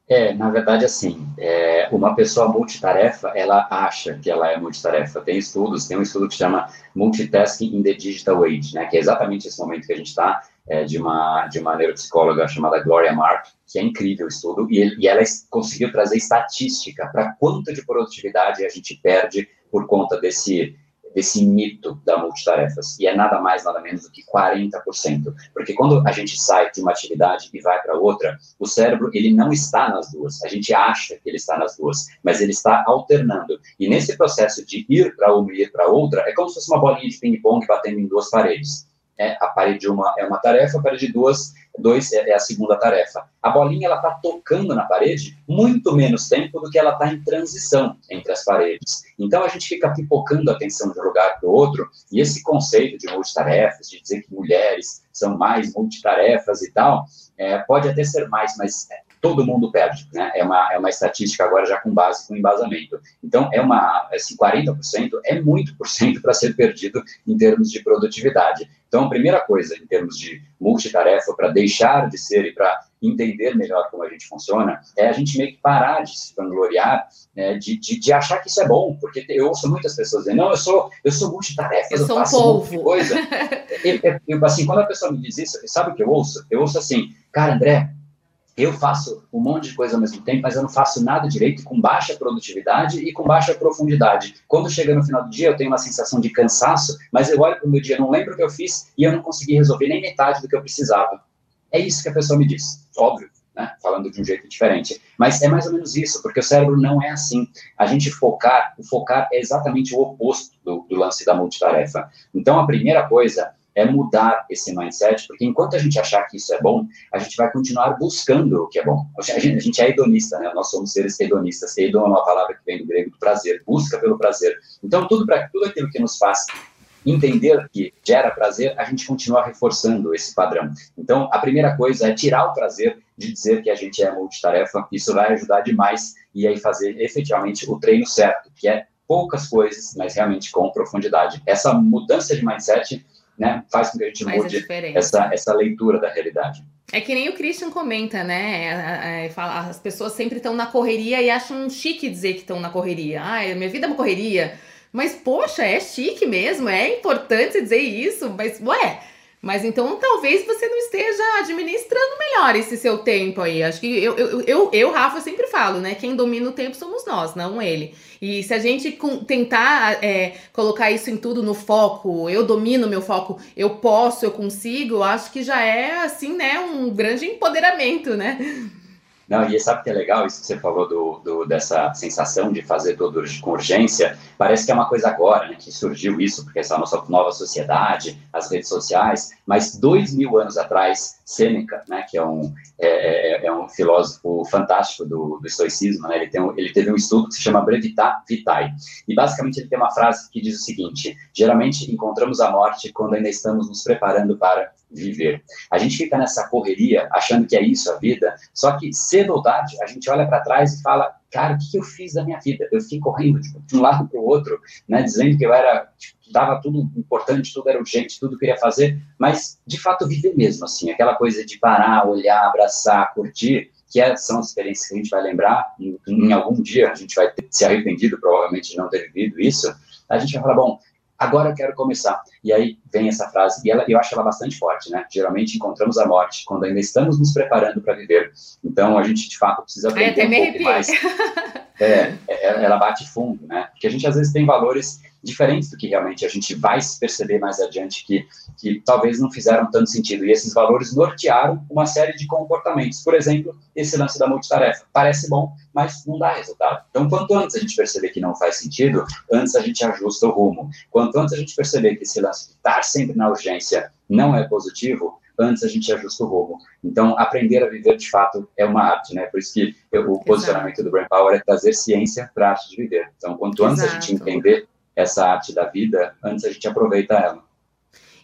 É, na verdade, assim, é, uma pessoa multitarefa, ela acha que ela é multitarefa. Tem estudos, tem um estudo que chama Multitasking in the Digital Age, né, que é exatamente esse momento que a gente está, é, de, uma, de uma neuropsicóloga chamada Gloria Mark, que é incrível o estudo, e, e ela conseguiu trazer estatística para quanto de produtividade a gente perde por conta desse desse mito da multitarefas. E é nada mais, nada menos do que 40%. Porque quando a gente sai de uma atividade e vai para outra, o cérebro, ele não está nas duas. A gente acha que ele está nas duas, mas ele está alternando. E nesse processo de ir para uma e ir para outra, é como se fosse uma bolinha de ping-pong batendo em duas paredes. É, a parede uma é uma tarefa, a parede duas dois é, é a segunda tarefa. A bolinha ela está tocando na parede muito menos tempo do que ela está em transição entre as paredes. Então a gente fica pipocando a atenção de um lugar para o outro, e esse conceito de multitarefas, de dizer que mulheres são mais multitarefas e tal, é, pode até ser mais, mas é, todo mundo perde, né? É uma, é uma estatística agora já com base, com embasamento. Então, é uma, esse 40% é muito por cento para ser perdido em termos de produtividade. Então, a primeira coisa, em termos de multitarefa, para deixar de ser e para entender melhor como a gente funciona, é a gente meio que parar de se vangloriar, né, de, de, de, achar que isso é bom, porque eu ouço muitas pessoas dizendo, não, eu sou, eu sou multitarefa, eu, eu sou faço um polvo. coisa. eu, *laughs* eu, assim, quando a pessoa me diz isso, sabe o que eu ouço? Eu ouço assim, cara, André, eu faço um monte de coisa ao mesmo tempo, mas eu não faço nada direito, com baixa produtividade e com baixa profundidade. Quando chega no final do dia, eu tenho uma sensação de cansaço, mas eu olho para o meu dia, não lembro o que eu fiz e eu não consegui resolver nem metade do que eu precisava. É isso que a pessoa me diz, óbvio. Né? falando de um jeito diferente. Mas é mais ou menos isso, porque o cérebro não é assim. A gente focar, o focar é exatamente o oposto do, do lance da multitarefa. Então, a primeira coisa é mudar esse mindset, porque enquanto a gente achar que isso é bom, a gente vai continuar buscando o que é bom. A gente, a gente é hedonista, né? Nós somos seres hedonistas. Hedon é uma palavra que vem do grego do prazer, busca pelo prazer. Então, tudo para tudo aquilo que nos faz entender que gera prazer, a gente continua reforçando esse padrão. Então, a primeira coisa é tirar o prazer de dizer que a gente é multitarefa. Isso vai ajudar demais e aí fazer efetivamente o treino certo, que é poucas coisas, mas realmente com profundidade. Essa mudança de mindset né, faz com que a gente faz mude a essa, essa leitura da realidade. É que nem o Christian comenta, né? É, é, fala, as pessoas sempre estão na correria e acham chique dizer que estão na correria. Ah, minha vida é uma correria. Mas, poxa, é chique mesmo, é importante dizer isso, mas, ué, mas então talvez você não esteja administrando melhor esse seu tempo aí. Acho que eu, eu, eu, eu, Rafa, sempre falo, né? Quem domina o tempo somos nós, não ele. E se a gente tentar é, colocar isso em tudo no foco, eu domino meu foco, eu posso, eu consigo, acho que já é assim, né? Um grande empoderamento, né? Não, e sabe que é legal isso que você falou do, do, dessa sensação de fazer tudo com urgência? Parece que é uma coisa agora, né, que surgiu isso, porque essa nossa nova sociedade, as redes sociais, mas dois mil anos atrás, Sêneca, né, que é um, é, é, é um filósofo fantástico do, do estoicismo, né, ele, tem ele teve um estudo que se chama Brevita Vitae, e basicamente ele tem uma frase que diz o seguinte, geralmente encontramos a morte quando ainda estamos nos preparando para viver. A gente fica nessa correria, achando que é isso a vida, só que cedo ou tarde a gente olha para trás e fala, cara, o que eu fiz da minha vida? Eu fiquei correndo tipo, de um lado para o outro, né, dizendo que eu era, tipo, dava tudo importante, tudo era urgente, tudo queria fazer, mas de fato viver mesmo, assim, aquela coisa de parar, olhar, abraçar, curtir, que é, são as experiências que a gente vai lembrar, em, em algum dia a gente vai ter se arrependido, provavelmente, de não ter vivido isso, a gente vai falar, bom, agora eu quero começar. E aí vem essa frase, e ela, eu acho ela bastante forte, né? Geralmente encontramos a morte quando ainda estamos nos preparando para viver. Então a gente, de fato, precisa aprender um pouco mais. É, é, ela bate fundo, né? Porque a gente às vezes tem valores diferentes do que realmente a gente vai perceber mais adiante que, que talvez não fizeram tanto sentido. E esses valores nortearam uma série de comportamentos. Por exemplo, esse lance da multitarefa. Parece bom, mas não dá resultado. Então, quanto antes a gente perceber que não faz sentido, antes a gente ajusta o rumo. Quanto antes a gente perceber que esse lance de estar sempre na urgência não é positivo, antes a gente ajusta o rumo. Então, aprender a viver de fato é uma arte, né? Por isso que eu, o posicionamento do Brain Power é trazer ciência para a arte de viver. Então, quanto antes Exato. a gente entender essa arte da vida, antes a gente aproveita ela.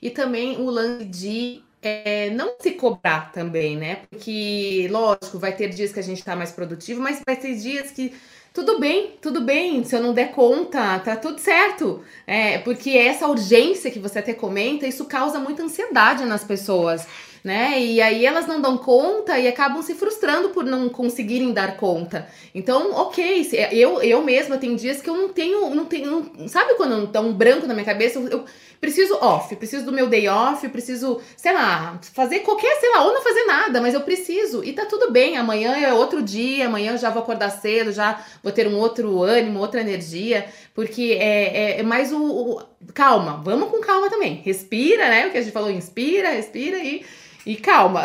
E também o lance de é, não se cobrar também, né? Porque, lógico, vai ter dias que a gente está mais produtivo, mas vai ter dias que tudo bem, tudo bem, se eu não der conta, tá tudo certo. É, porque essa urgência que você até comenta, isso causa muita ansiedade nas pessoas né? E aí elas não dão conta e acabam se frustrando por não conseguirem dar conta. Então, ok, eu, eu mesma tem dias que eu não tenho, não tenho, não, sabe quando tá um branco na minha cabeça? Eu, eu preciso off, preciso do meu day off, preciso, sei lá, fazer qualquer, sei lá, ou não fazer nada, mas eu preciso. E tá tudo bem, amanhã é outro dia, amanhã eu já vou acordar cedo, já vou ter um outro ânimo, outra energia, porque é, é, é mais o, o. Calma, vamos com calma também. Respira, né? O que a gente falou, inspira, respira e e calma.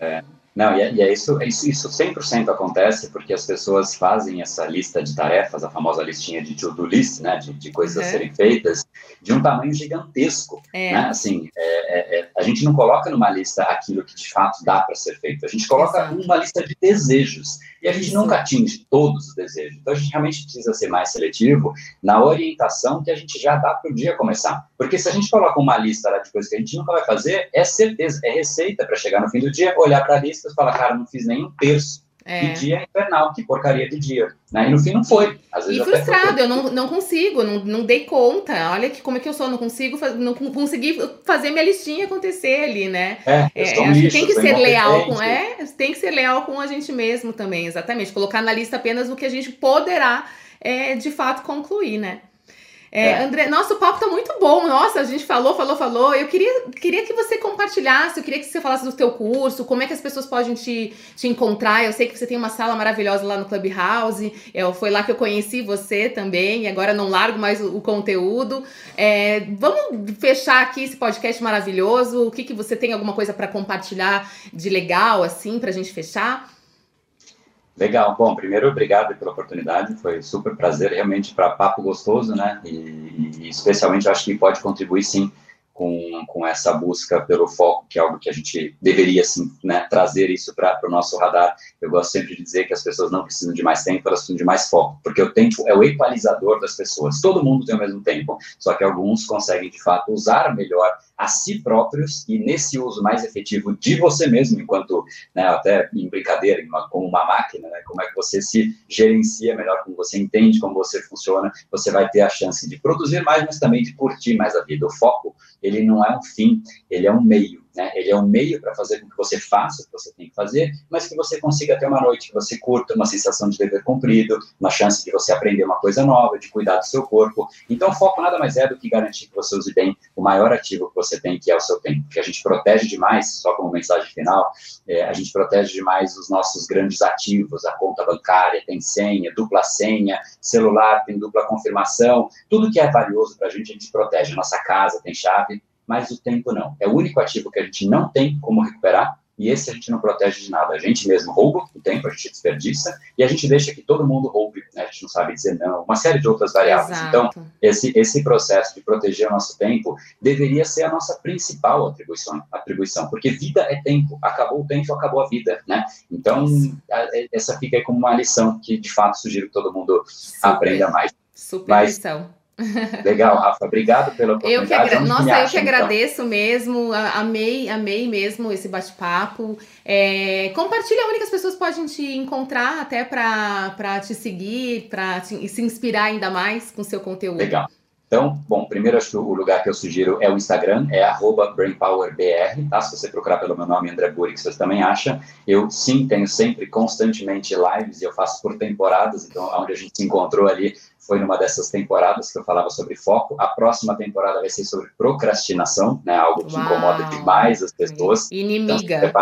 É. Não, e é, e é isso, isso, isso 100% acontece porque as pessoas fazem essa lista de tarefas, a famosa listinha de to-do list, né, de, de coisas a serem feitas, de um tamanho gigantesco, é. né, assim, é, é, é, a gente não coloca numa lista aquilo que de fato dá para ser feito, a gente coloca Exato. uma lista de desejos, e a gente nunca atinge todos os desejos. Então a gente realmente precisa ser mais seletivo na orientação que a gente já dá para o dia começar. Porque se a gente coloca uma lista lá de coisas que a gente nunca vai fazer, é certeza, é receita para chegar no fim do dia, olhar para a lista e falar, cara, não fiz nem um terço é. Que dia infernal, que porcaria de dia. Né? E no fim não foi. Às vezes e frustrado, eu não, não consigo, não, não dei conta. Olha que como é que eu sou, não consigo, não consegui fazer minha listinha acontecer ali, né? É, é lixo, tem que ser leal com. É, tem que ser leal com a gente mesmo também, exatamente. Colocar na lista apenas o que a gente poderá é, de fato concluir, né? É, é. André, nosso papo tá muito bom. Nossa, a gente falou, falou, falou. Eu queria, queria que você compartilhasse, eu queria que você falasse do teu curso, como é que as pessoas podem te, te encontrar. Eu sei que você tem uma sala maravilhosa lá no Clubhouse. É, foi lá que eu conheci você também, e agora não largo mais o, o conteúdo. É, vamos fechar aqui esse podcast maravilhoso. O que, que você tem alguma coisa para compartilhar de legal, assim, pra gente fechar? Legal. Bom, primeiro, obrigado pela oportunidade. Foi super prazer, realmente, para papo gostoso, né? E, e, especialmente, acho que pode contribuir, sim, com, com essa busca pelo foco, que é algo que a gente deveria, né, trazer isso para o nosso radar. Eu gosto sempre de dizer que as pessoas não precisam de mais tempo, elas precisam de mais foco, porque o tempo é o equalizador das pessoas. Todo mundo tem o mesmo tempo, só que alguns conseguem, de fato, usar melhor a si próprios e nesse uso mais efetivo de você mesmo, enquanto, né, até em brincadeira, como uma máquina, né, como é que você se gerencia melhor, como você entende como você funciona, você vai ter a chance de produzir mais, mas também de curtir mais a vida. O foco, ele não é um fim, ele é um meio. Né? Ele é um meio para fazer com que você faça o que você tem que fazer, mas que você consiga ter uma noite que você curta, uma sensação de dever cumprido, uma chance de você aprender uma coisa nova, de cuidar do seu corpo. Então, foco nada mais é do que garantir que você use bem o maior ativo que você tem, que é o seu tempo. Que a gente protege demais, só como mensagem final, é, a gente protege demais os nossos grandes ativos, a conta bancária tem senha, dupla senha, celular tem dupla confirmação, tudo que é valioso para a gente, a gente protege. Nossa casa tem chave, mas o tempo não. É o único ativo que a gente não tem como recuperar e esse a gente não protege de nada. A gente mesmo rouba o tempo, a gente desperdiça e a gente deixa que todo mundo roube, né? a gente não sabe dizer não, uma série de outras variáveis. Exato. Então, esse, esse processo de proteger o nosso tempo deveria ser a nossa principal atribuição, atribuição porque vida é tempo, acabou o tempo, acabou a vida, né? Então, a, essa fica aí como uma lição que, de fato, sugiro que todo mundo Super. aprenda mais. Super Mas- lição. Legal, Rafa, obrigado pela Eu que oportunidade. agra... Onde Nossa, eu que então? agradeço mesmo. a- Amei, amei mesmo esse bate-papo. É, Compartilha onde que as pessoas podem te encontrar até para te seguir, para se inspirar ainda mais com seu conteúdo. Legal. Então, bom, primeiro acho que o lugar que eu sugiro é o Instagram, é arroba BrainPowerBR, tá? Se você procurar pelo meu nome, André Burix, você também acha. Eu, sim, tenho sempre, constantemente lives, e eu faço por temporadas, então, onde a gente se encontrou ali foi numa dessas temporadas que eu falava sobre foco. A próxima temporada vai ser sobre procrastinação, né? Algo que Uau. incomoda demais as pessoas. Inimiga. Então,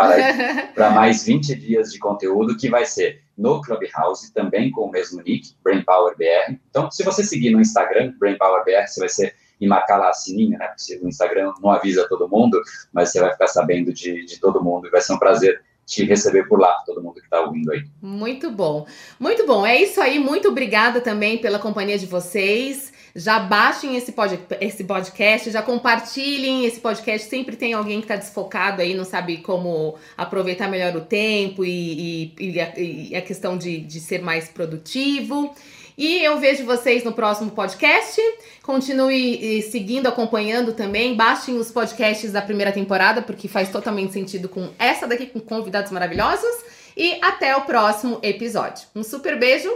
para *laughs* mais 20 dias de conteúdo que vai ser no Clubhouse, também com o mesmo nick, BrainPowerBR. Então, se você seguir no Instagram, BrainPowerBR, você vai ser e marcar lá a sininho, né? Porque o Instagram não avisa todo mundo, mas você vai ficar sabendo de, de todo mundo e vai ser um prazer te receber por lá, todo mundo que está ouvindo aí. Muito bom, muito bom. É isso aí. Muito obrigada também pela companhia de vocês. Já baixem esse, pod, esse podcast, já compartilhem esse podcast. Sempre tem alguém que está desfocado aí, não sabe como aproveitar melhor o tempo e, e, e, a, e a, questão de, de ser mais produtivo. E eu vejo vocês no próximo podcast. Continue seguindo, acompanhando também. Baixem os podcasts da primeira temporada, porque faz totalmente sentido com essa daqui, com convidados maravilhosos. E até o próximo episódio. Um super beijo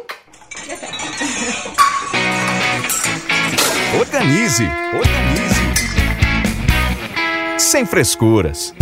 e até. Organize, organize. Sem frescuras.